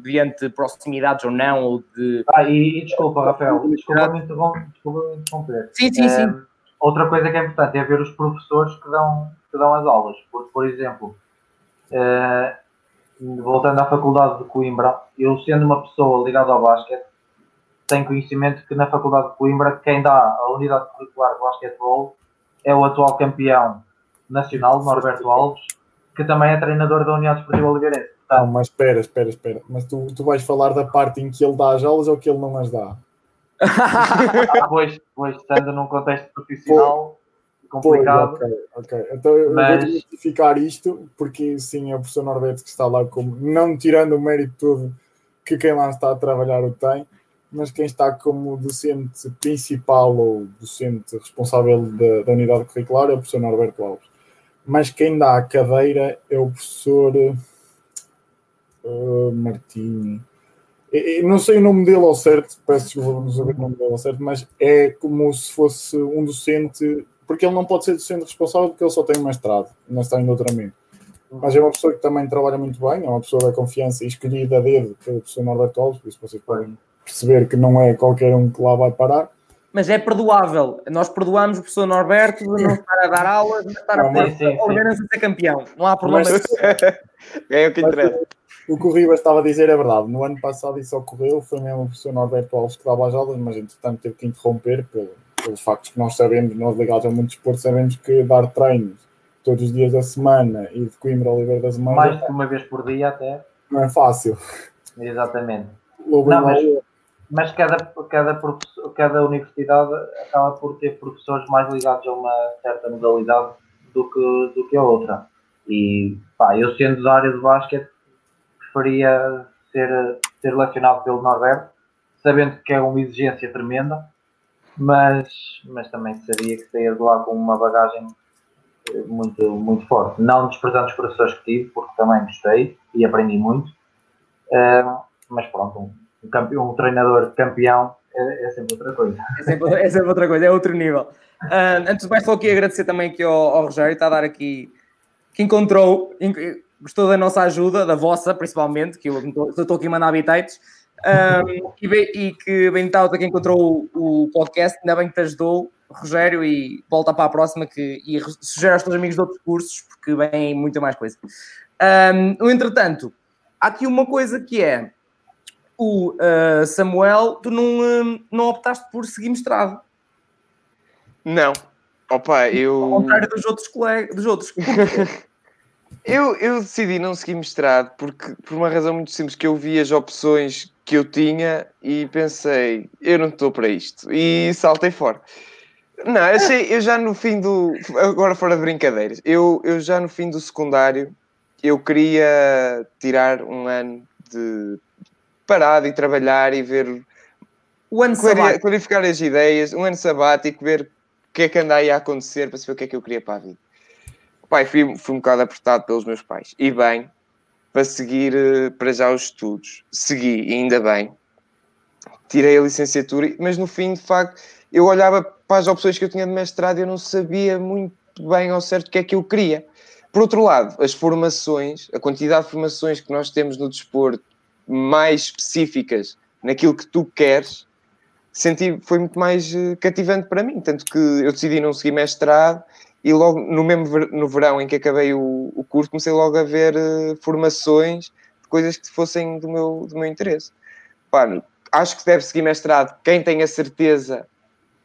mediante proximidades ou não, ou de... Ah, e, e desculpa, Rafael, desculpa me interromper. Sim, sim, sim. outra coisa que é importante é ver os professores que dão, que dão as aulas, porque, por exemplo, uh, voltando à faculdade de Coimbra, eu sendo uma pessoa ligada ao basquete, tenho conhecimento que na faculdade de Coimbra, quem dá a unidade curricular de basquetebol é o atual campeão nacional, Norberto Alves, que também é treinador da União Desportiva Oliveirense. Não, mas espera, espera, espera. Mas tu, tu vais falar da parte em que ele dá as aulas ou que ele não as dá? [laughs] pois, pois, estando num contexto profissional complicado. Pois, ok, ok. Então eu mas... vou justificar isto, porque sim, é o professor Norberto que está lá como, não tirando o mérito todo que quem lá está a trabalhar o tem, mas quem está como docente principal ou docente responsável da, da unidade curricular é o professor Norberto Alves. Mas quem dá a cadeira é o professor uh, Martinho. Eu não sei o nome dele ao certo, peço desculpa não saber o nome dele ao certo, mas é como se fosse um docente, porque ele não pode ser docente responsável porque ele só tem um mestrado, não está em doutoramento. mas é uma pessoa que também trabalha muito bem, é uma pessoa da confiança e escolhida a dedo pelo professor Norberto Alves, por isso vocês podem perceber que não é qualquer um que lá vai parar. Mas é perdoável. Nós perdoamos o professor Norberto de não estar a dar aulas, de estar a Não, pôr mas sim, sim. o Oliveirense a ser campeão. Não há problema. [laughs] é o que interessa. O que o Ribas estava a dizer é verdade. No ano passado isso ocorreu, foi mesmo o professor Norberto Alves que dava as aulas, mas entretanto teve que interromper pelo, pelos factos que nós sabemos, nós ligados ao mundo de esporte, sabemos que dar treinos todos os dias da semana e de Coimbra ao Oliveira das Mãos Mais de uma vez por dia até. não é fácil. Exatamente. Não, mas- Mas cada, cada, cada universidade acaba por ter professores mais ligados a uma certa modalidade do que, do que a outra. E pá, eu sendo da área do basquete, preferia ser, ser lecionado pelo Norberto, sabendo que é uma exigência tremenda, mas, mas também sabia que saía de lá com uma bagagem eh, muito, muito forte. Não desprezando os professores que tive, porque também gostei e aprendi muito. Ah, mas pronto, um, um, campeão, um treinador campeão é, é sempre outra coisa. É sempre, é sempre outra coisa, é outro nível. Ah, antes de mais, só aqui agradecer também aqui ao, ao Rogério, está a dar aqui que encontrou, en- gostou da nossa ajuda, da vossa principalmente, que eu estou aqui a mandar habitats, um, e, e que bem está que encontrou o, o podcast, ainda bem que te ajudou, Rogério, e volta para a próxima que, e re- sugere aos teus amigos de outros cursos, porque vem muita mais coisa. Um, entretanto, há aqui uma coisa que é o ah, Samuel, tu não, hum, não optaste por seguir mestrado. Não. Opa, Ao eu. contrário dos outros colegas, dos outros. [laughs] Eu, eu decidi não seguir mestrado porque, por uma razão muito simples, que eu vi as opções que eu tinha e pensei, eu não estou para isto. E saltei fora. Não, achei, eu já no fim do. Agora fora de brincadeiras, eu, eu já no fim do secundário eu queria tirar um ano de parado e trabalhar e ver O ano sabático. clarificar as ideias, um ano sabático, ver o que é que anda aí a acontecer para saber o que é que eu queria para a vida. Pai, fui, fui um bocado apertado pelos meus pais. E bem, para seguir eh, para já os estudos. Segui, e ainda bem. Tirei a licenciatura, mas no fim, de facto, eu olhava para as opções que eu tinha de mestrado e eu não sabia muito bem ao certo o que é que eu queria. Por outro lado, as formações, a quantidade de formações que nós temos no desporto, mais específicas naquilo que tu queres, senti foi muito mais eh, cativante para mim. Tanto que eu decidi não seguir mestrado e logo no mesmo ver- no verão em que acabei o, o curso, comecei logo a ver eh, formações de coisas que fossem do meu, do meu interesse. Pá, acho que deve seguir mestrado quem tem a certeza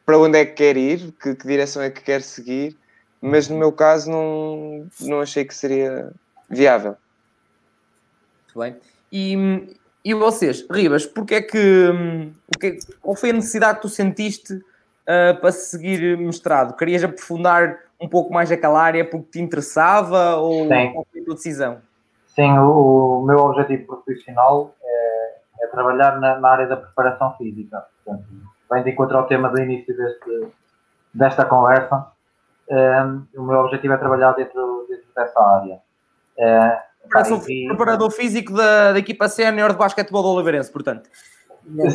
para onde é que quer ir, que, que direção é que quer seguir, mas no meu caso não, não achei que seria viável. Muito bem. E, e vocês, Ribas, porque é que, o que qual foi a necessidade que tu sentiste ah, para seguir mestrado? Querias aprofundar um pouco mais aquela área porque te interessava ou Sim. qual foi a tua decisão? Sim, o, o meu objetivo profissional é, é trabalhar na, na área da preparação física. Portanto, vem de encontro ao tema do início deste, desta conversa. Um, o meu objetivo é trabalhar dentro, dentro dessa área. Eh, Preparador, pá, e- preparador físico da, da equipa sénior de basquetebol do Oliveirense, portanto.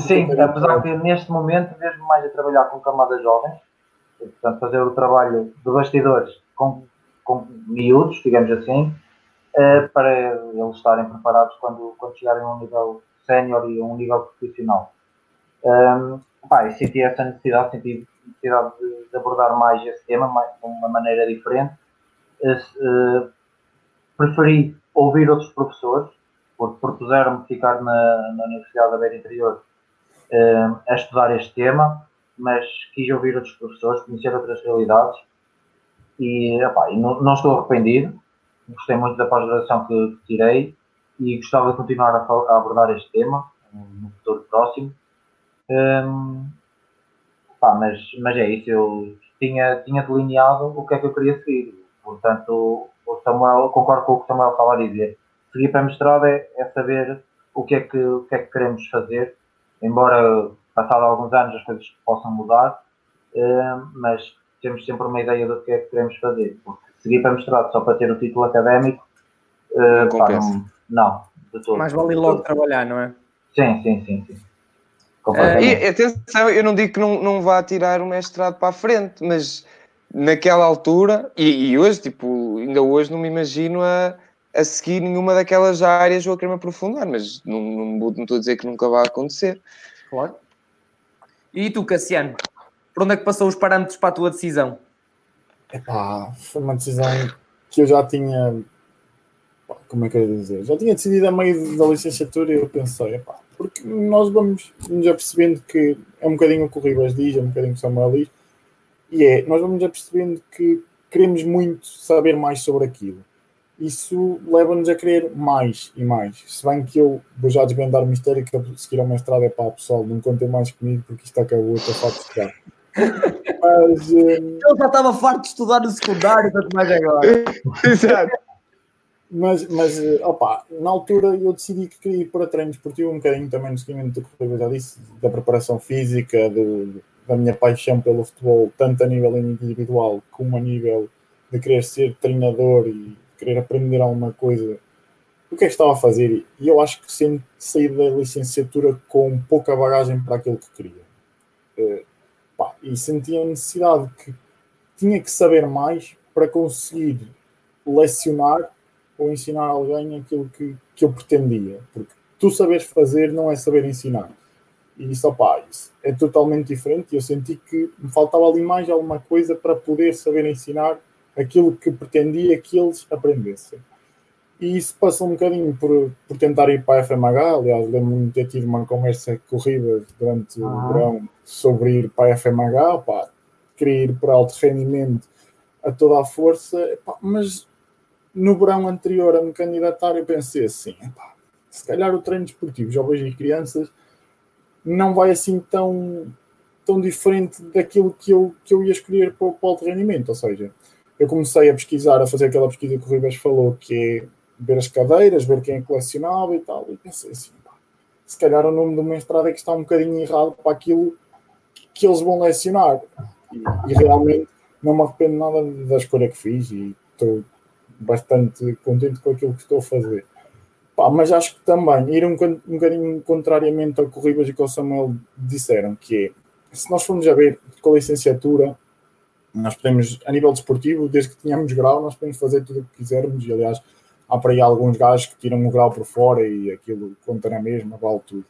Sim, apesar que neste momento vejo mais a trabalhar com camadas jovens, portanto fazer o trabalho de bastidores com, com miúdos, digamos assim, eh, para eles estarem preparados quando, quando chegarem a um nível sénior e a um nível profissional. Um, pá, e senti essa necessidade, senti necessidade de, de abordar mais esse tema mais, de uma maneira diferente. Eh, preferi ouvir outros professores, porque propuseram-me ficar na, na Universidade da Beira Interior eh, a estudar este tema, mas quis ouvir outros professores, conhecer outras realidades e, epá, e não, não estou arrependido. Gostei muito da pós-graduação que, que tirei e gostava de continuar a, a abordar este tema no futuro próximo. Pá, mas, mas é isso, eu tinha, tinha delineado o que é que eu queria seguir. Portanto, o Samuel, concordo com o que o Samuel estava a dizer. Seguir para mestrado é, é saber o que é que, o que é que queremos fazer, embora passado alguns anos as coisas possam mudar, eh, mas temos sempre uma ideia do que é que queremos fazer. Porque seguir para mestrado só para ter o título académico, eh, Não pá, compensa. não, não, de todo. Mais vale logo trabalhar, não é? Sim, sim, sim. sim. E Completamente. atenção, eu não digo que não, não vá tirar o mestrado para a frente, mas naquela altura, e, e hoje, tipo, ainda hoje não me imagino a, a seguir nenhuma daquelas áreas vou querer me aprofundar, mas não, não, não estou a dizer que nunca vai acontecer. Claro. E tu, Cassiano, por onde é que passou os parâmetros para a tua decisão? Epá, foi uma decisão que eu já tinha. Como é que eu ia dizer? Já tinha decidido a meio da licenciatura e eu pensei, epá, porque nós vamos nos apercebendo que é um bocadinho o que o Ribas diz, é um bocadinho o que o Samuel diz, e é, nós vamos apercebendo que queremos muito saber mais sobre aquilo. Isso leva-nos a querer mais e mais. Se bem que eu vou já desvendar o mistério que a seguir ao mestrado é para o pessoal, não contem mais comigo porque isto acabou, estou farto de estudar. Mas. Um... Ele já estava farto de estudar no secundário, tanto mais agora. [laughs] Exato. Mas, mas opa, na altura eu decidi que queria ir para treino esportivo um bocadinho também no seguimento do que eu já disse, da preparação física, do, da minha paixão pelo futebol, tanto a nível individual como a nível de querer ser treinador e querer aprender alguma coisa. O que é que estava a fazer? E eu acho que sempre saí da licenciatura com pouca bagagem para aquilo que queria. Uh, pá, e sentia a necessidade que tinha que saber mais para conseguir lecionar ou ensinar alguém aquilo que, que eu pretendia. Porque tu saberes fazer não é saber ensinar. E isso, opá, isso é totalmente diferente. E eu senti que me faltava ali mais alguma coisa para poder saber ensinar aquilo que pretendia que eles aprendessem. E isso passou um bocadinho por, por tentar ir para a FMH. Aliás, lembro-me de ter tido uma conversa corrida durante ah. o verão sobre ir para a FMH, pá, queria ir para alto rendimento a toda a força, pá, mas no verão anterior a me candidatar, eu pensei assim: pá, se calhar o treino desportivo, jovens e crianças, não vai assim tão, tão diferente daquilo que eu, que eu ia escolher para, para o alto rendimento. Ou seja, eu comecei a pesquisar, a fazer aquela pesquisa que o Ribas falou, que é ver as cadeiras, ver quem é colecionável e tal, e pensei assim, pá, se calhar o nome do mestrado é que está um bocadinho errado para aquilo que eles vão lecionar. E, e realmente não me arrependo nada da escolha que fiz e estou bastante contente com aquilo que estou a fazer. Pá, mas acho que também ir um, um bocadinho contrariamente ao que o Ribas e que o Samuel disseram, que é, se nós formos a ver com a licenciatura, nós podemos, a nível desportivo, desde que tenhamos grau, nós podemos fazer tudo o que quisermos. E aliás, há para aí alguns gajos que tiram o grau por fora e aquilo conta na mesma, vale tudo.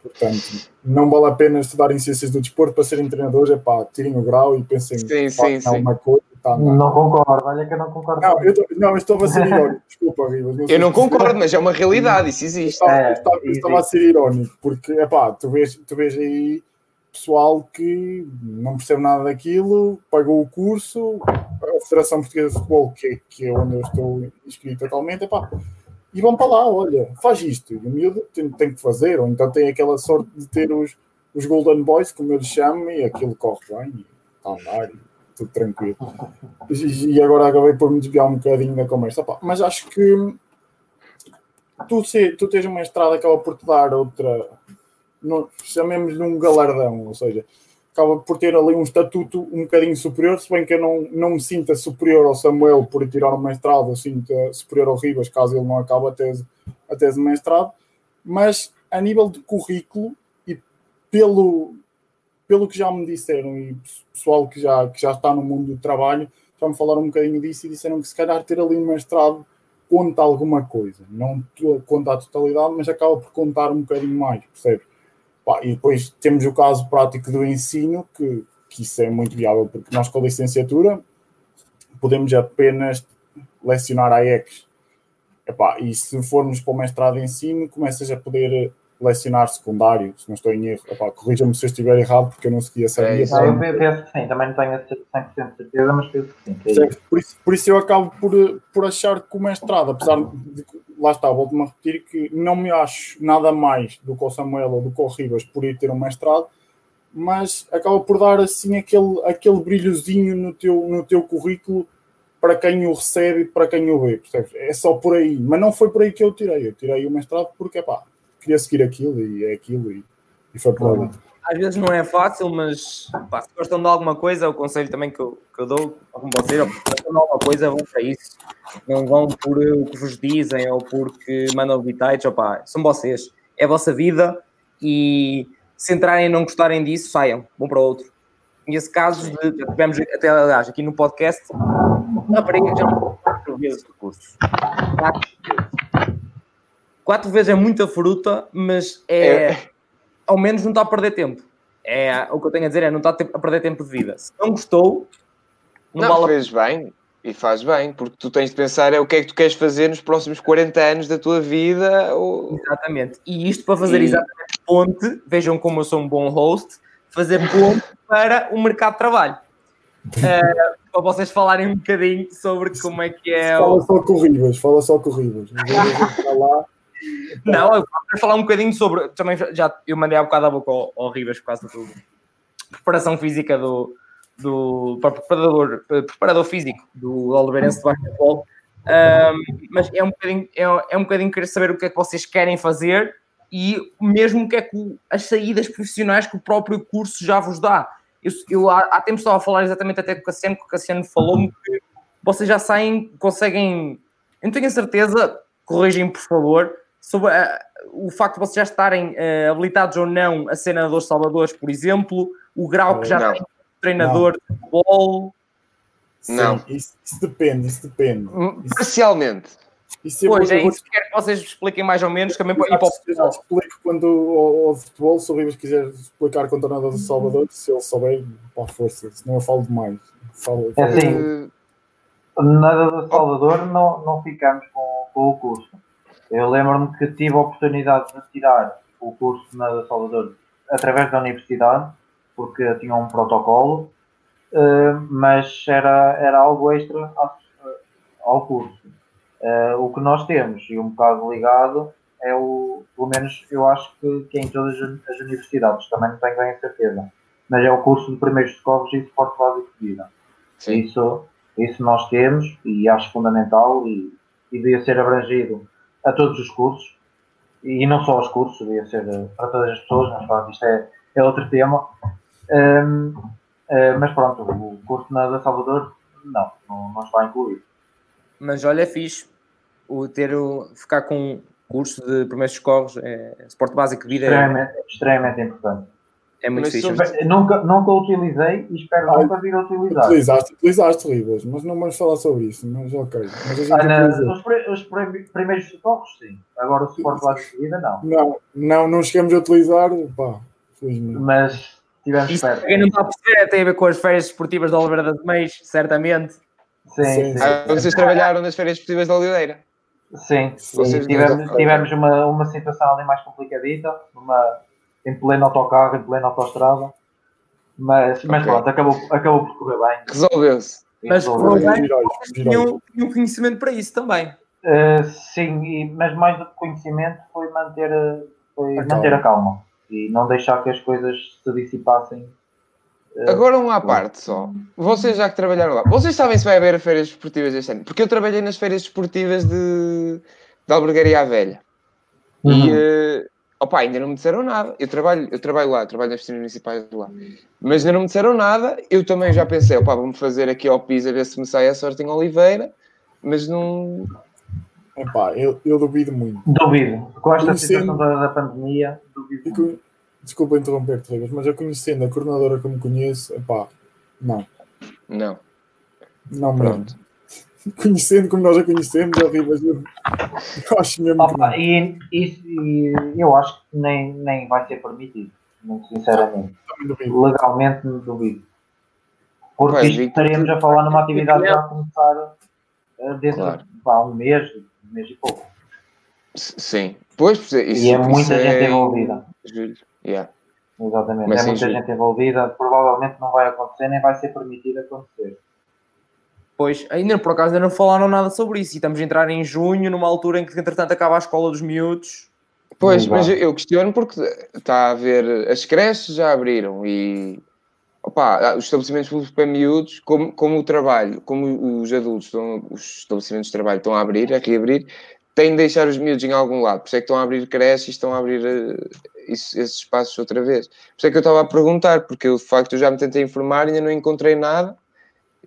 Portanto, não vale a pena estudar em ciências do desporto para serem treinadores, é pá, tirem o grau e pensem sim, sim, sim. uma coisa. Tá, não concordo, olha que eu não concordo. Não, eu, tô, não, eu estou a ser irónico, desculpa, Rivas. Não eu não concordo, mas é uma realidade, isso existe. Eu estava, é, estava a ser irónico, porque, é pá, tu vês, tu vês aí pessoal que não percebe nada daquilo, pagou o curso, a Federação Portuguesa de Futebol, que, que é onde eu estou inscrito atualmente, epá, e vão para lá, olha, faz isto, e o miúdo tem, tem que fazer, ou então tem aquela sorte de ter os, os Golden Boys, como eu lhes chamo, e aquilo corre bem, e está a andar, e tudo tranquilo. E, e, agora acabei por me desviar um bocadinho da conversa, epá, mas acho que tu, se, tu tens uma estrada acaba por te dar outra no, chamemos de um galardão, ou seja, acaba por ter ali um estatuto um bocadinho superior, se bem que eu não, não me sinta superior ao Samuel por tirar o mestrado, eu sinto superior ao Ribas, caso ele não acabe a tese, a tese de mestrado, mas a nível de currículo e pelo, pelo que já me disseram e pessoal que já, que já está no mundo do trabalho, já me falaram um bocadinho disso e disseram que se calhar ter ali um mestrado conta alguma coisa, não conta a totalidade, mas acaba por contar um bocadinho mais, percebes? E depois temos o caso prático do ensino, que, que isso é muito viável, porque nós com a licenciatura podemos apenas lecionar a EX. Epá, e se formos para o mestrado em ensino, começas a poder lecionar secundário, se não estou em erro. Corrija-me se eu estiver errado, porque eu não seguia essa é, Eu penso que sim, também não tenho 100% de certeza, mas penso que sim. Que é por, isso, por isso eu acabo por, por achar que o mestrado, apesar de lá está, volto-me a repetir que não me acho nada mais do que o Samuel ou do que o Ribas por ir ter um mestrado, mas acaba por dar assim aquele, aquele brilhozinho no teu, no teu currículo para quem o recebe e para quem o vê, percebes? É só por aí, mas não foi por aí que eu tirei, eu tirei o mestrado porque, pá, queria seguir aquilo e é aquilo e, e foi por aí às vezes não é fácil, mas pá, se gostam de alguma coisa, o conselho também que eu, que eu dou, como vocês, se gostam de alguma coisa, vão para isso. Não vão por o que vos dizem ou porque mandam bitites, opá, são vocês. É a vossa vida e se entrarem e não gostarem disso, saiam, vão para outro. Nesse caso, tivemos até aliás aqui no podcast, uma rapariga já quatro vezes de cursos. Quatro vezes. Quatro vezes é muita fruta, mas é, É. ao menos não está a perder tempo. É, o que eu tenho a dizer é não está a, perder tempo de vida. Se não gostou, não, Não, vale a fez bem e faz bem, porque tu tens de pensar é o que é que tu queres fazer nos próximos 40 anos da tua vida. Ou... Exatamente. E isto para fazer E- exatamente ponte, vejam como eu sou um bom host, fazer ponte [laughs] para o mercado de trabalho. [laughs] Eh, para vocês falarem um bocadinho sobre como é que é. Fala O... só com o Ribas, fala só com o Ribas. Gente estar lá, Não, eu quero falar um bocadinho sobre. Também já eu mandei há bocado a boca ao, ao Ribas por causa da preparação física do, do para preparador, preparador físico do Oliveirense de basquetebol. Ahm, mas é um bocadinho, é, é um bocadinho querer saber o que é que vocês querem fazer e mesmo o que é que as saídas profissionais que o próprio curso já vos dá. Eu, eu há, há tempo estava a falar exatamente até com o Cassiano, que o Cassiano falou-me que vocês já saem, conseguem. Eu não tenho a certeza, corrigem por favor, sobre ah, o facto de vocês já estarem ah, habilitados ou não a ser nadadores salvadores, por exemplo, o grau que já Não. tem treinador de futebol. sim, Não. Isso, isso depende, isso depende. Isso, Parcialmente. isso eu Pois é isso que quero que vocês expliquem mais ou menos também para Eu ir para o já te- eu já te futebol. explico quando ao, ao futebol, se o Ribas quiser explicar com o treinador do Salvador, se ele souber, para a força, senão eu falo demais. Falo, É falo- assim. Eh, Nada do Salvador não, não ficamos com, com o curso. Eu lembro-me que tive a oportunidade de tirar o curso do Salvador através da universidade, porque tinha um protocolo, eh, mas era, era algo extra ao, ao curso. Eh, o que nós temos, e um bocado ligado, é o, pelo menos eu acho que, que é em todas as universidades, também não tenho bem a certeza, mas é o curso de primeiros socorros e suporte básico de vida. Sim. Isso, isso nós temos e acho fundamental e, e devia ser abrangido a todos os cursos e não só aos cursos, devia ser eh, para todas as pessoas, mas pronto, isto é, é outro tema. Hum, eh, mas pronto, o curso na da Salvador não, não, não está incluído. Mas olha, é fixe o ter o, ficar com um curso de primeiros socorros, é, suporte básico de vida, é, Extremamente, extremamente importante. É muito fixe. Espe- Nunca, nunca o utilizei e espero Ah, nunca vir a utilizar. Utilizaste, utilizaste mas não vamos falar sobre isso, mas ok. Mas a gente Ah, utilizou. os, os pri- primeiros socorros, sim. Agora o suporte básico de vida, não. Não, não, não chegamos a utilizar, pá, felizmente. Mas tivemos Isso, perto. quem não está a perceber, tem a ver com as férias esportivas da Oliveira das Meias, certamente. Sim, Sim, sim. sim. Ah, vocês trabalharam nas férias esportivas da Oliveira. Sim, Vocês tivemos, não- tivemos uma, uma situação ali mais complicadita, numa, em pleno autocarro, em plena autostrada, mas, mas pronto, acabou, acabou por correr bem. Resolveu-se. Mas correu bem. Tinham, tinham conhecimento para isso também. Uh, sim, e- mas mais do que conhecimento foi manter, uh, foi A manter calma. a calma e não deixar que as coisas se dissipassem. Uh, Agora um à parte só. Vocês já que trabalharam lá, vocês sabem se vai haver férias esportivas este ano? Porque eu trabalhei nas férias esportivas de, de Albergaria à Velha. E Uhum. Opa, ainda não me disseram nada. Eu trabalho, eu trabalho lá, trabalho nas piscinas municipais de lá. Mas ainda não me disseram nada. Eu também já pensei, opá, vamos fazer aqui ao piso a ver se me sai a sorte em Oliveira. Mas não. Epá, eu, eu duvido muito. Duvido. Com esta Conhecendo- situação da, da pandemia, duvido. Muito. Desculpa interromper-te, Ribas, mas eu conhecendo a coordenadora como conheço, epá, não, Não. não mesmo. Pronto. Conhecendo como nós a conhecemos, a Ribas, eu, eu acho mesmo que Opa, não. e, isso- e eu acho que nem, nem vai ser permitido, muito sinceramente. Duvido. Legalmente duvido. Porque Pois, e- estaríamos a falar numa atividade já a começar uh, dentro Claro. de pá, um mês, um mês e pouco. Sim. Pois, isso, e é isso muita gente é envolvida. Julho. Yeah. Exatamente. Mas é muita julho. gente envolvida. Provavelmente não vai acontecer, nem vai ser permitido acontecer. Pois, ainda por acaso ainda não falaram nada sobre isso. E estamos a entrar em junho, numa altura em que entretanto acaba a escola dos miúdos. Pois, mas eu, questiono porque está a ver, as creches já abriram e opa, os estabelecimentos públicos para miúdos, como, como o trabalho, como os adultos, estão, os estabelecimentos de trabalho estão a abrir, a reabrir, têm de deixar os miúdos em algum lado. Por isso é que estão a abrir creches e estão a abrir eh, isso- esses espaços outra vez. Por isso é que eu estava a perguntar, porque eu de facto eu já me tentei informar e ainda não encontrei nada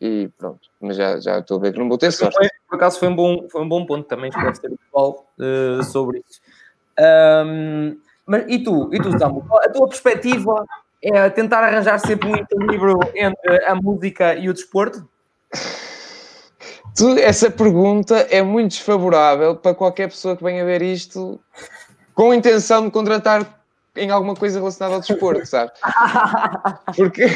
e pronto, mas já, já estou a ver que não vou ter sorte. Foi- por acaso foi um bom, foi um bom ponto também esclarecer o pessoal eh, sobre isso. Ahm, mas e tu, e tu, Samu? A tua perspectiva é tentar arranjar sempre um equilíbrio entre a música e o desporto? Essa pergunta é muito desfavorável para qualquer pessoa que venha ver isto com a intenção de contratar em alguma coisa relacionada ao desporto, sabe? [laughs] Porque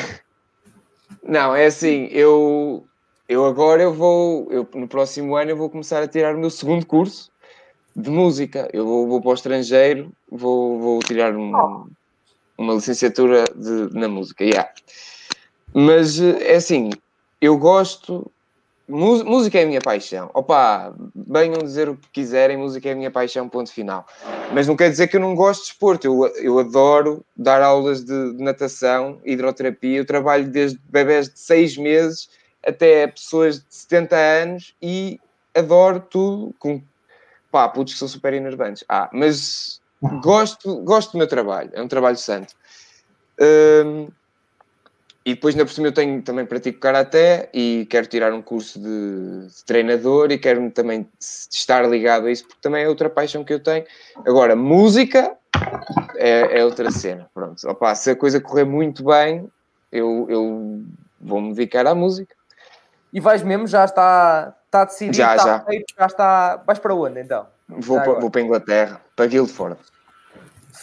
não, é assim, eu, eu agora eu vou, eu, no próximo ano eu vou começar a tirar o meu segundo curso de música. Eu vou, vou para o estrangeiro, vou, vou tirar um- uma licenciatura de- na música, yeah. Mas eh, é assim, eu gosto. Música é a minha paixão. Opa, venham dizer o que quiserem, música é a minha paixão, ponto final. Mas não quer dizer que eu não gosto de desporto. Eu, eu adoro dar aulas de, de natação, hidroterapia. Eu trabalho desde bebés de 6 meses até pessoas de 70 anos e adoro tudo com pá, putos que são super enervantes. Ah, mas gosto, gosto do meu trabalho, é um trabalho santo. Hum, e depois, na por cima, eu tenho, também pratico karaté e quero tirar um curso de, de treinador e quero também estar ligado a isso, porque também é outra paixão que eu tenho. Agora, música é, é outra cena. Pronto, Opa, se a coisa correr muito bem, eu, eu vou-me dedicar à música. E vais mesmo, já está, está decidido, Já, está já. feito, já está. Vais para onde então? Vou, para, vou para a Inglaterra, para Guildford.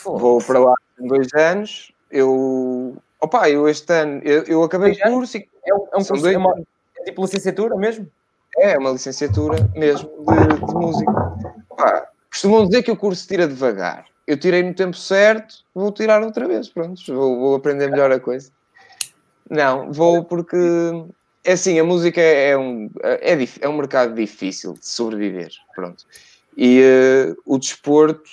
Vou para lá em dois anos. Eu, opa, eu este ano, eu, eu acabei o curso e É um, é um curso, dois- é, uma, é tipo licenciatura mesmo? é uma licenciatura mesmo de, de música. Pá, costumam dizer que o curso tira devagar. Eu tirei no tempo certo, vou tirar outra vez, pronto, vou, vou aprender melhor a coisa. Não, vou porque é assim, a música é um, é, é um mercado difícil de sobreviver, pronto. E eh, o desporto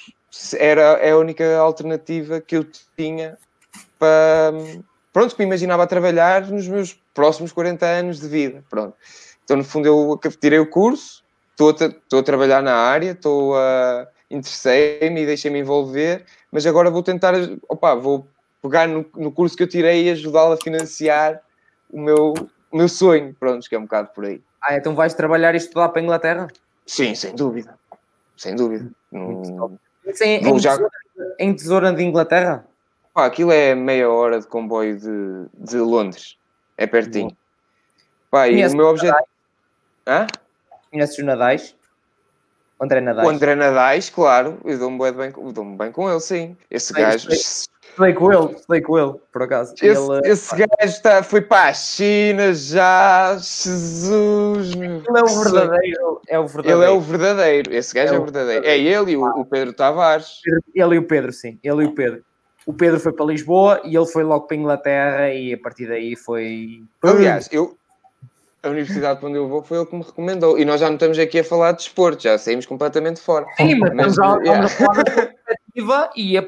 era é a única alternativa que eu tinha para pronto, que me imaginava a trabalhar nos meus próximos 40 anos de vida, pronto. Então, no fundo, eu tirei o curso, estou a, estou a trabalhar na área, estou a interessei-me e deixei-me envolver, mas agora vou tentar, opa, vou pegar no, no curso que eu tirei e ajudá-lo a financiar o meu, o meu sonho, pronto, que é um bocado por aí. Ah, então vais trabalhar e estudar para a Inglaterra? Sim, sem dúvida, sem dúvida. Não- Isso é em, já- tesoura, em tesoura de Inglaterra? Pá, aquilo é meia hora de comboio de, de Londres, é pertinho. Pá, e o meu objetivo. Hã? Conheces os Nadais? O André Nadais? O André Nadais, claro, eu dou-me bem, com- dou-me bem com ele, sim. Esse Sei, gajo. Estudei com ele, estudei com ele, por acaso. Esse, ele, esse gajo está, foi para a China já, Jesus. ele é o verdadeiro. É o verdadeiro. Ele é o verdadeiro, esse gajo É é, o o verdadeiro. É ele e o, o Pedro Tavares. Ele e o Pedro, sim. Ele e o Pedro. O Pedro foi para Lisboa e ele foi logo para a Inglaterra e a partir daí foi. Aliás, eu, a universidade para onde eu vou foi ele que me recomendou. E nós já não estamos aqui a falar de desporto, já saímos completamente fora. Sim, mas, Mas, estamos, yeah. a falar perspectiva e a,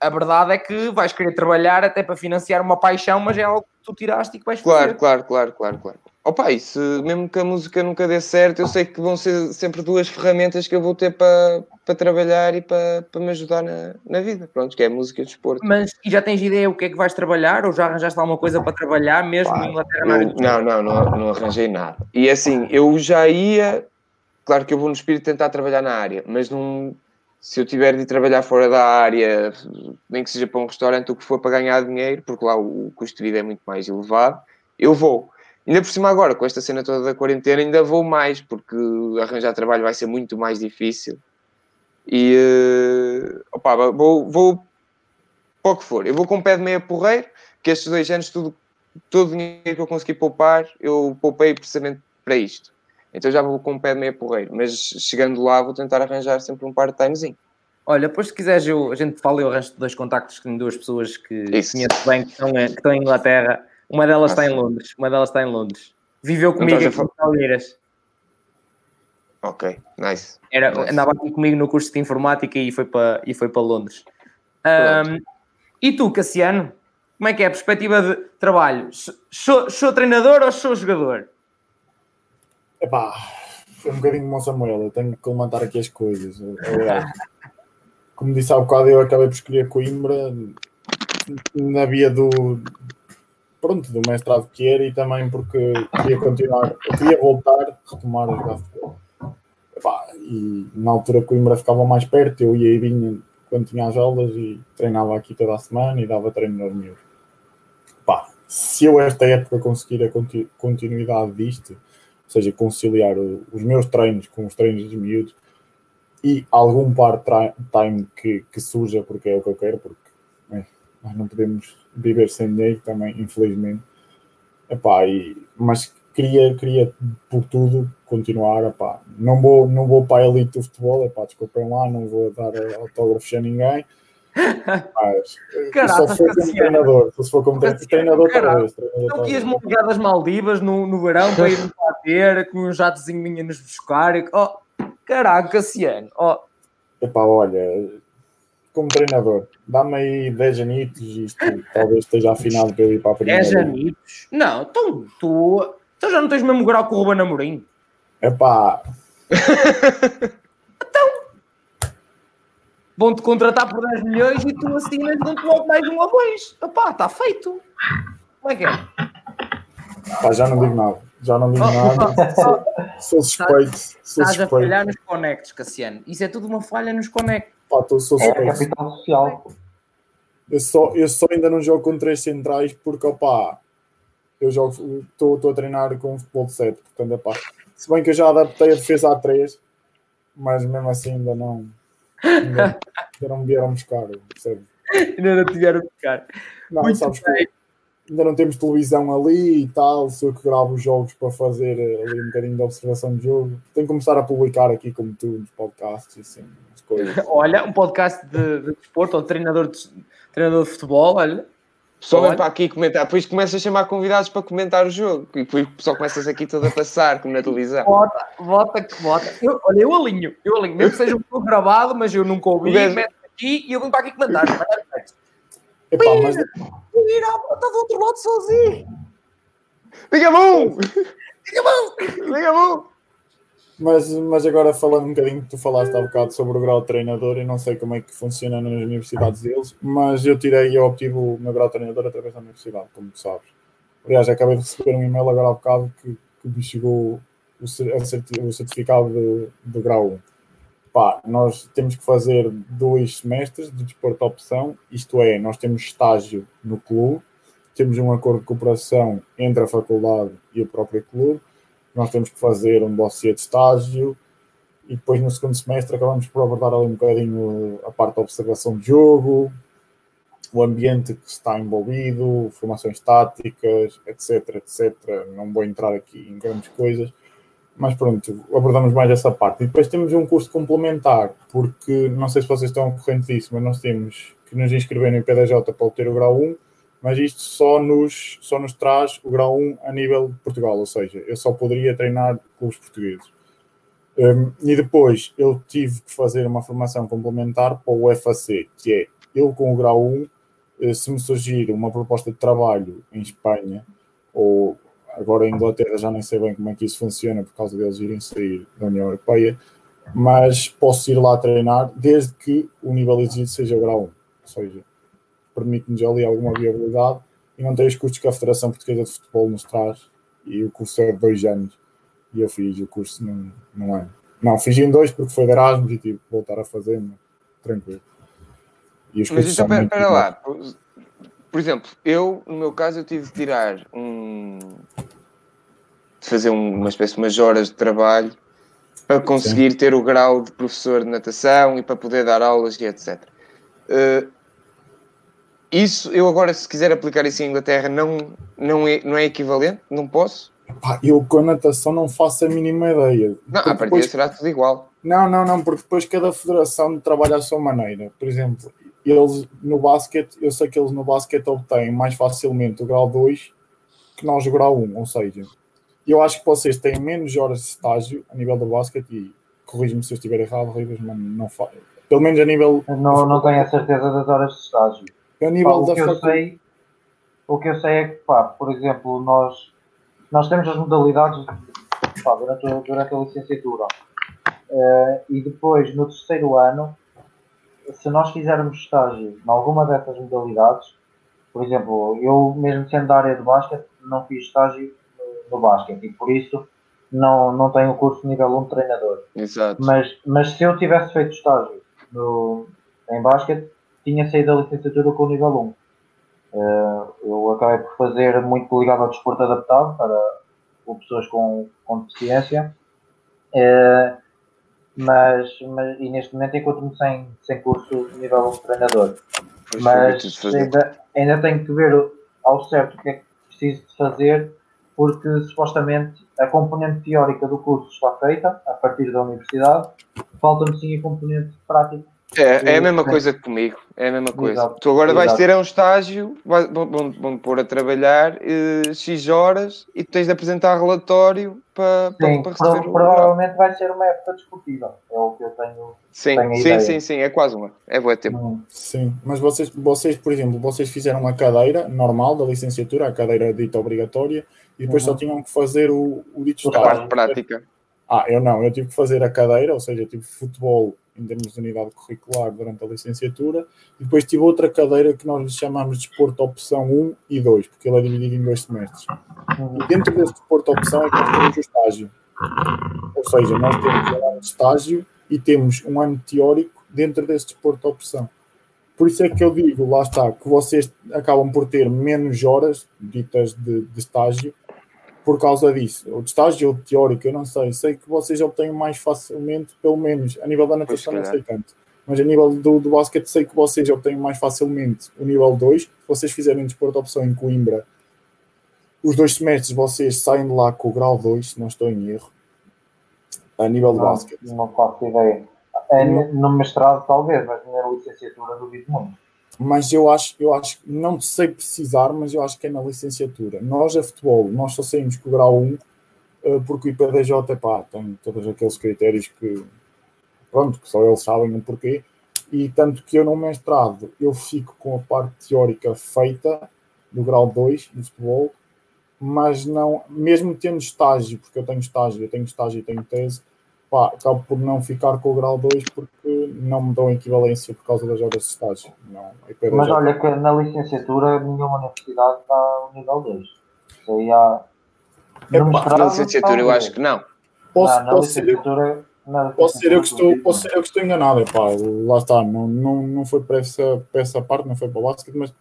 a verdade é que vais querer trabalhar até para financiar uma paixão, mas é algo que tu tiraste e que vais Claro, fazer. claro, claro, claro, claro. Opa, e se mesmo que a música nunca dê certo, eu sei que vão ser sempre duas ferramentas que eu vou ter para, para trabalhar e para, para me ajudar na, na vida. Pronto, que é a música e o desporto. Mas e já tens ideia o que é que vais trabalhar ou já arranjaste alguma coisa para trabalhar mesmo Pá, Inglaterra? Eu- não, não, não, não arranjei nada. E assim, eu já ia, claro que eu vou no espírito tentar trabalhar na área, mas não, se eu tiver de trabalhar fora da área, nem que seja para um restaurante, o que for para ganhar dinheiro, porque lá o custo de vida é muito mais elevado, eu vou. Ainda por cima agora, com esta cena toda da quarentena, ainda vou mais, porque arranjar trabalho vai ser muito mais difícil. E, eh, opá, vou, vou para o que for. Eu vou com o pé de meia porreiro, que estes dois anos tudo todo o dinheiro que eu consegui poupar, eu poupei precisamente para isto. Então já vou com o pé de meia porreiro, mas chegando lá vou tentar arranjar sempre um part-timezinho. Olha, depois se quiseres, eu, a gente fala eu arranjo dois contactos tenho duas pessoas que Isso. conheço bem que estão, que estão em Inglaterra. Uma delas Ah, está em. Londres. Uma delas está em Londres. Viveu comigo aqui fa- em Palmeiras. Ok, nice. Era, Nice. andava aqui comigo no curso de informática e foi para, e foi para Londres. Ahm, e tu, Cassiano, como é que é a perspectiva de trabalho? Sou, sou treinador ou sou jogador? Epá, foi um bocadinho como o Samuel, eu tenho que colmatar aqui as coisas. Eu- eu- como disse há bocado, eu acabei por escolher Coimbra na via do pronto, do mestrado que era e também porque queria continuar, queria voltar, retomar jogar futebol. Epá, e na altura Coimbra ficava mais perto, eu ia e vinha quando tinha as aulas e treinava aqui toda a semana e dava treino aos meus. Pá, se eu esta época conseguir a conti- continuidade disto, seja, conciliar os meus treinos com os treinos dos miúdos e algum part-time que, que surja, porque é o que eu quero, porque nós não podemos viver sem dinheiro também, infelizmente. Epá, e, mas queria, queria por tudo continuar. Epá, não, vou, não vou para a elite do futebol, epá, desculpem lá, não vou dar autógrafos a ninguém. [laughs] Mas eh, Caraca, só se for como treinador, só se for como Cassiano, treinador, talvez. Não talvez. ligar das Maldivas no, no verão para ir bater, com um jatozinho vinha nos buscar. E, oh, caraca, Cassiano. Oh, Epá, olha, como treinador, dá-me aí 10 anitos e isto talvez esteja afinado para eu ir para a primeira. 10 anitos. Não, então tu, tu já não tens mesmo grau com o Ruben Amorim. Epá, [laughs] Vão-te contratar por 10 milhões e tu assinas dão-te logo mais um ou dois. Opá, está feito. Como é que é? pá, já não digo nada. Já não digo Oh, nada. Sou, sou suspeito. Sou Estás a suspeito. falhar nos conectos, Cassiano. Isso é tudo uma falha nos conectos. Pá, tô- sou É suspeito. capital social. Eu só, eu só ainda não jogo com três centrais porque, opá, eu jogo, estou a treinar com futebol de 7, portanto, epá, se bem que eu já adaptei a defesa a 3, mas mesmo assim ainda não, ainda, [laughs] ainda não me vieram buscar, percebe? Ainda não tiveram de ficar. Não, Muito sabes bem. que ainda não temos televisão ali e tal, sou eu que gravo os jogos para fazer eh, ali um bocadinho de observação de jogo. Tenho que começar a publicar aqui como tu, nos podcasts e assim, as coisas. [laughs] Olha, um podcast de, de desporto, ou treinador de, treinador de futebol, olha. O pessoal vem para aqui comentar, depois começa a chamar convidados para comentar o jogo. E depois o pessoal começa aqui todo a passar, como na televisão. Vota, vota que vota. Eu, olha, eu alinho, eu alinho. Mesmo que seja um pouco gravado, mas eu nunca ouvi, meto aqui e eu venho para aqui comentar. Epá, mas ir à está do outro lado sozinho. Liga bom! Fica bom. Liga bom! Mas, mas agora falando um bocadinho, tu falaste há bocado sobre o grau de treinador, e não sei como é que funciona nas universidades deles, mas eu tirei e eu obtive o meu grau de treinador através da universidade, como tu sabes. Aliás, acabei de receber um e-mail agora há bocado que, que me chegou o certificado de, de grau 1. Pá, nós temos que fazer dois semestres de desporto de opção, isto é, nós temos estágio no clube, temos um acordo de cooperação entre a faculdade e o próprio clube, nós temos que fazer um dossiê de estágio e depois no segundo semestre acabamos por abordar ali um bocadinho a parte da observação de jogo, o ambiente que está envolvido, formações táticas, etc, etc. Não vou entrar aqui em grandes coisas, mas pronto, abordamos mais essa parte. E depois temos um curso complementar, porque não sei se vocês estão ao corrente disso, mas nós temos que nos inscrever no IPDJ para obter o grau 1, mas isto só nos, só nos traz o grau 1 a nível de Portugal, ou seja, eu só poderia treinar clubes portugueses. Um, e depois eu tive que fazer uma formação complementar para o FAC, que é eu com o grau 1, eh, se me surgir uma proposta de trabalho em Espanha, ou agora em Inglaterra, já nem sei bem como é que isso funciona por causa deles irem sair da União Europeia, mas posso ir lá treinar desde que o nível exigido seja grau 1, ou seja, permite-nos ali alguma viabilidade e não tem os custos que a Federação Portuguesa de Futebol nos traz e o curso é de dois anos e eu fiz o curso num, num ano. Não, fiz em dois porque foi de Erasmus e tive que voltar a fazer, mas tranquilo. Mas então, espera bons. lá. Por, por exemplo, eu, no meu caso, eu tive de tirar um. De fazer um- uma espécie de umas horas de trabalho para conseguir ter o grau de professor de natação e para poder dar aulas e etc. Eh, isso, eu agora, se quiser aplicar isso em Inglaterra, não, não, é, não é equivalente? Não posso? Pá, eu com a natação não faço a mínima ideia. Não, Porque a partida depois- será tudo igual. Não, não, não, porque depois cada federação trabalha à sua maneira. Por exemplo, eles no basquete, eu sei que eles no basquete obtêm mais facilmente o grau 2 que nós o grau 1, ou seja, eu acho que vocês têm menos horas de estágio a nível do basquete e corrijo-me se eu estiver errado, Rivas, mas não fa... Pelo menos a nível, Não, não tenho a certeza das horas de estágio. a Pá, nível o, da que eu sei, o que eu sei é que, pá, por exemplo, nós, nós temos as modalidades pá, durante, a- durante a licenciatura. Eh, e depois, no terceiro ano, se nós fizermos estágio em alguma dessas modalidades, por exemplo, eu mesmo sendo da área de basquete, não fiz estágio no, basquete e por isso não, não tenho o curso nível 1 de treinador. Exato. Mas, mas se eu tivesse feito estágio no, em basquete, tinha saído da licenciatura com o nível 1. Eh, eu acabei por fazer muito ligado ao desporto adaptado para pessoas com, com deficiência. Uh, mas, mas, e neste momento encontro-me sem, sem curso de nível de treinador. Pois mas ainda, ainda tenho que ver ao certo o que é que preciso de fazer, porque supostamente a componente teórica do curso está feita a partir da universidade, falta-me sim a componente prática é, é a mesma coisa que comigo, é a mesma coisa. Exato. Tu agora vais Exato. ter um estágio, vão, vão, vão pôr a trabalhar uh, X horas e tu tens de apresentar relatório para, sim, para, para receber Provavelmente vai ser uma época discutível, é o que eu tenho. Sim, tenho sim, sim, sim, é quase uma. É boa tempo. Hum. Sim, mas vocês, vocês, por exemplo, vocês fizeram a cadeira normal da licenciatura, a cadeira dita obrigatória, e depois uhum. só tinham que fazer o, o dito estágio. A parte prática. Ah, eu não, eu tive que fazer a cadeira, ou seja, eu tive futebol em termos de unidade curricular durante a licenciatura, e depois tive outra cadeira que nós chamamos de desporto opção 1 e 2, porque ele é dividido em dois semestres. E dentro desse desporto opção é que nós temos o estágio. Ou seja, nós temos um ano de estágio e temos um ano teórico dentro desse desporto opção. Por isso é que eu digo, lá está, que vocês acabam por ter menos horas ditas de, de estágio por causa disso. O estágio teórico, eu não sei, sei que vocês obtêm mais facilmente, pelo menos a nível da natação não sei tanto, mas a nível do, do basquete sei que vocês obtêm mais facilmente o nível 2. Se vocês fizerem desporto opção em Coimbra, os dois semestres vocês saem de lá com o grau 2, se não estou em erro, a nível de basquete. Não faço ideia. É, no mestrado talvez, mas na licenciatura duvido muito mas eu acho, eu acho, não sei precisar, mas eu acho que é na licenciatura. Nós, a futebol, nós só saímos com o grau 1 eh, porque o IPDJ pá, tem todos aqueles critérios que, pronto, que só eles sabem o porquê. E tanto que eu no mestrado eu fico com a parte teórica feita do grau 2 do futebol, mas não, mesmo tendo estágio, porque eu tenho estágio, eu tenho estágio e tenho tese, pá, acabo por não ficar com o grau 2 porque não me dão equivalência por causa das horas de estágio. Não, Mas olha que na licenciatura nenhuma universidade dá o nível 2. Isso aí há. É, na licenciatura eu acho que não. Posso, não, posso, ser, eu, posso, ser eu que estou, posso ser eu que estou enganado, epá, lá está, não, não, não foi para essa, para essa parte, não foi para o basquete, mas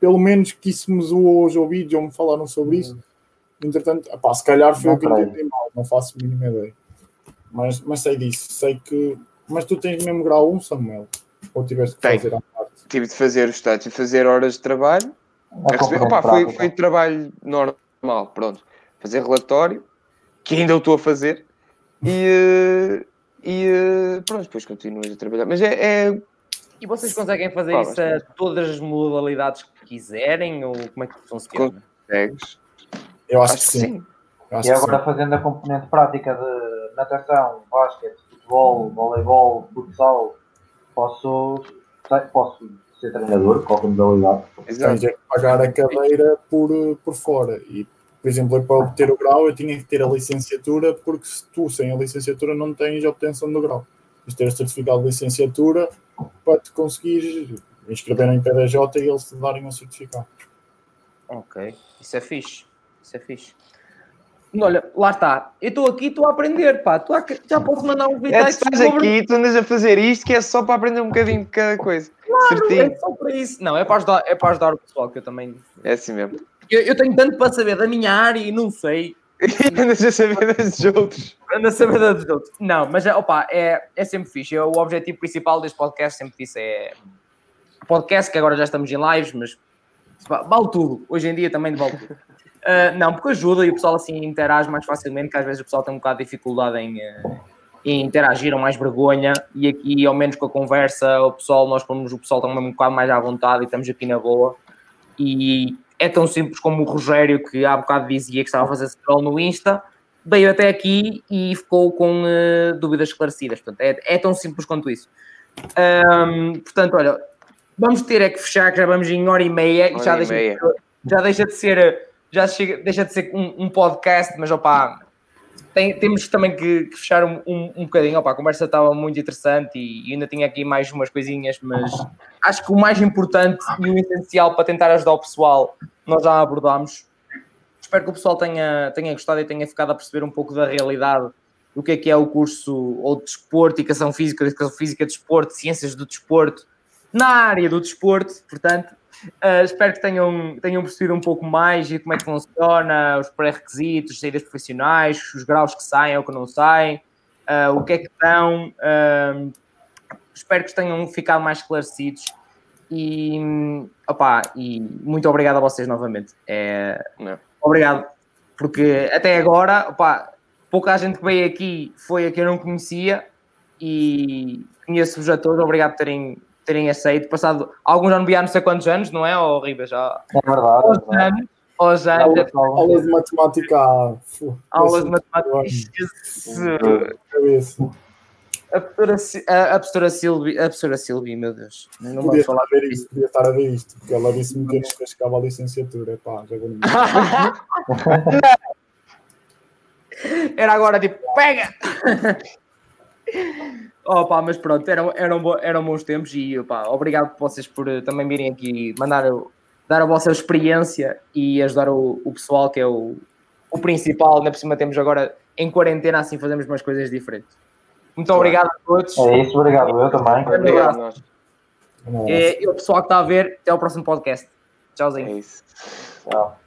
pelo menos que isso me zoou hoje ao vídeo ou me falaram sobre isso. Uhum. Entretanto, epá, se calhar foi o que eu entendi mal, não faço a mínima ideia. Mas, mas sei disso, sei que. Mas tu tens mesmo grau 1, Samuel? Ou tiveste que fazer a parte? Tive de fazer o estado, tive de fazer horas de trabalho. Receber, opa, foi, foi trabalho normal, pronto. Fazer relatório, que ainda eu estou a fazer, e, e pronto, depois continuas a trabalhar. Mas é, é... E vocês conseguem fazer Pá, isso a todas as modalidades que quiserem? Ou como é que funciona? Consegues? Eu acho, acho que sim. sim. E agora fazendo a componente prática de natação, basquete, futebol, voleibol, futsal, posso, posso ser treinador, qualquer modalidade. Tens é que pagar a cadeira por, por fora. E, por exemplo, para obter o grau eu tinha que ter a licenciatura, porque se tu sem a licenciatura não tens a obtenção do grau. Tens ter o certificado de licenciatura para te conseguir inscrever no PDJ e eles te darem um certificado. Ok, isso é fixe. Isso é fixe. Olha, lá está. Eu estou aqui, estou a aprender, pá. Tô a... Já posso mandar um vídeo. É, tu estás sobre... aqui, tu andas a fazer isto que é só para aprender um bocadinho de cada coisa. Claro, Certinho. é só para isso. Não, é para, ajudar, é para ajudar o pessoal, que eu também... É assim mesmo. Eu, eu tenho tanto para saber da minha área e não sei. [laughs] andas a saber das outros. Andas a saber das outros. Não, mas, opa, é, é sempre fixe. o objetivo principal deste podcast, sempre disse, é... Podcast, que agora já estamos em lives, mas vale tudo. Hoje em dia também vale tudo. Uh, não, porque ajuda e o pessoal assim interage mais facilmente, que às vezes o pessoal tem um bocado de dificuldade em, uh, em interagir ou mais vergonha, e aqui, ao menos com a conversa, o pessoal, nós pomos o pessoal também um bocado mais à vontade e estamos aqui na boa. E é tão simples como o Rogério, que há bocado dizia que estava a fazer scroll no Insta, veio até aqui e ficou com uh, dúvidas esclarecidas. Portanto, é, é, tão simples quanto isso. Um, portanto, olha, vamos ter é que fechar, que já vamos em hora e meia, hora já, e deixa meia. De, já deixa de ser já chega, deixa de ser um, um podcast, mas opá, tem, temos também que, que fechar um, um, um bocadinho. Opa, a conversa estava muito interessante e, e, ainda tinha aqui mais umas coisinhas, mas acho que o mais importante e o essencial para tentar ajudar o pessoal nós já abordámos. Espero que o pessoal tenha, tenha gostado e tenha ficado a perceber um pouco da realidade do que é que é o curso ou de desporto, educação física, educação física, desporto, ciências do desporto, na área do desporto, portanto, Uh, espero que tenham, tenham percebido um pouco mais de como é que funciona, os pré-requisitos, saídas profissionais, os graus que saem ou que não saem, uh, o que é que dão. Uh, espero que tenham ficado mais esclarecidos. E, opa, e muito obrigado a vocês novamente. É, obrigado, porque até agora, opa, pouca gente que veio aqui foi a que eu não conhecia e conheço-vos a todos. Obrigado por terem terem aceito. Passado, alguns já não não sei quantos anos, não é, oh, Ribas? Já... É verdade. Aos é anos. Aos anos. Aulas de matemática. Aulas de matemática. A professora, a, a professora Silvia, a professora Silvia, meu Deus. Não podia, falar estar a ver isto, podia estar a ver isto, porque ela disse-me que eu nunca chegava à licenciatura. Pá, já vou [laughs] Era agora tipo, pega! Opa, mas pronto, eram, eram, eram bons tempos e opa, obrigado por vocês por eh, também virem aqui mandar dar a vossa experiência e ajudar o, o pessoal que é o, o principal. Na por cima temos agora em quarentena, assim fazemos umas coisas diferentes. Muito obrigado a todos. É isso, obrigado. Eu também. Obrigado. E, e o pessoal que está a ver, até o próximo podcast. Tchauzinho. É isso. Tchau.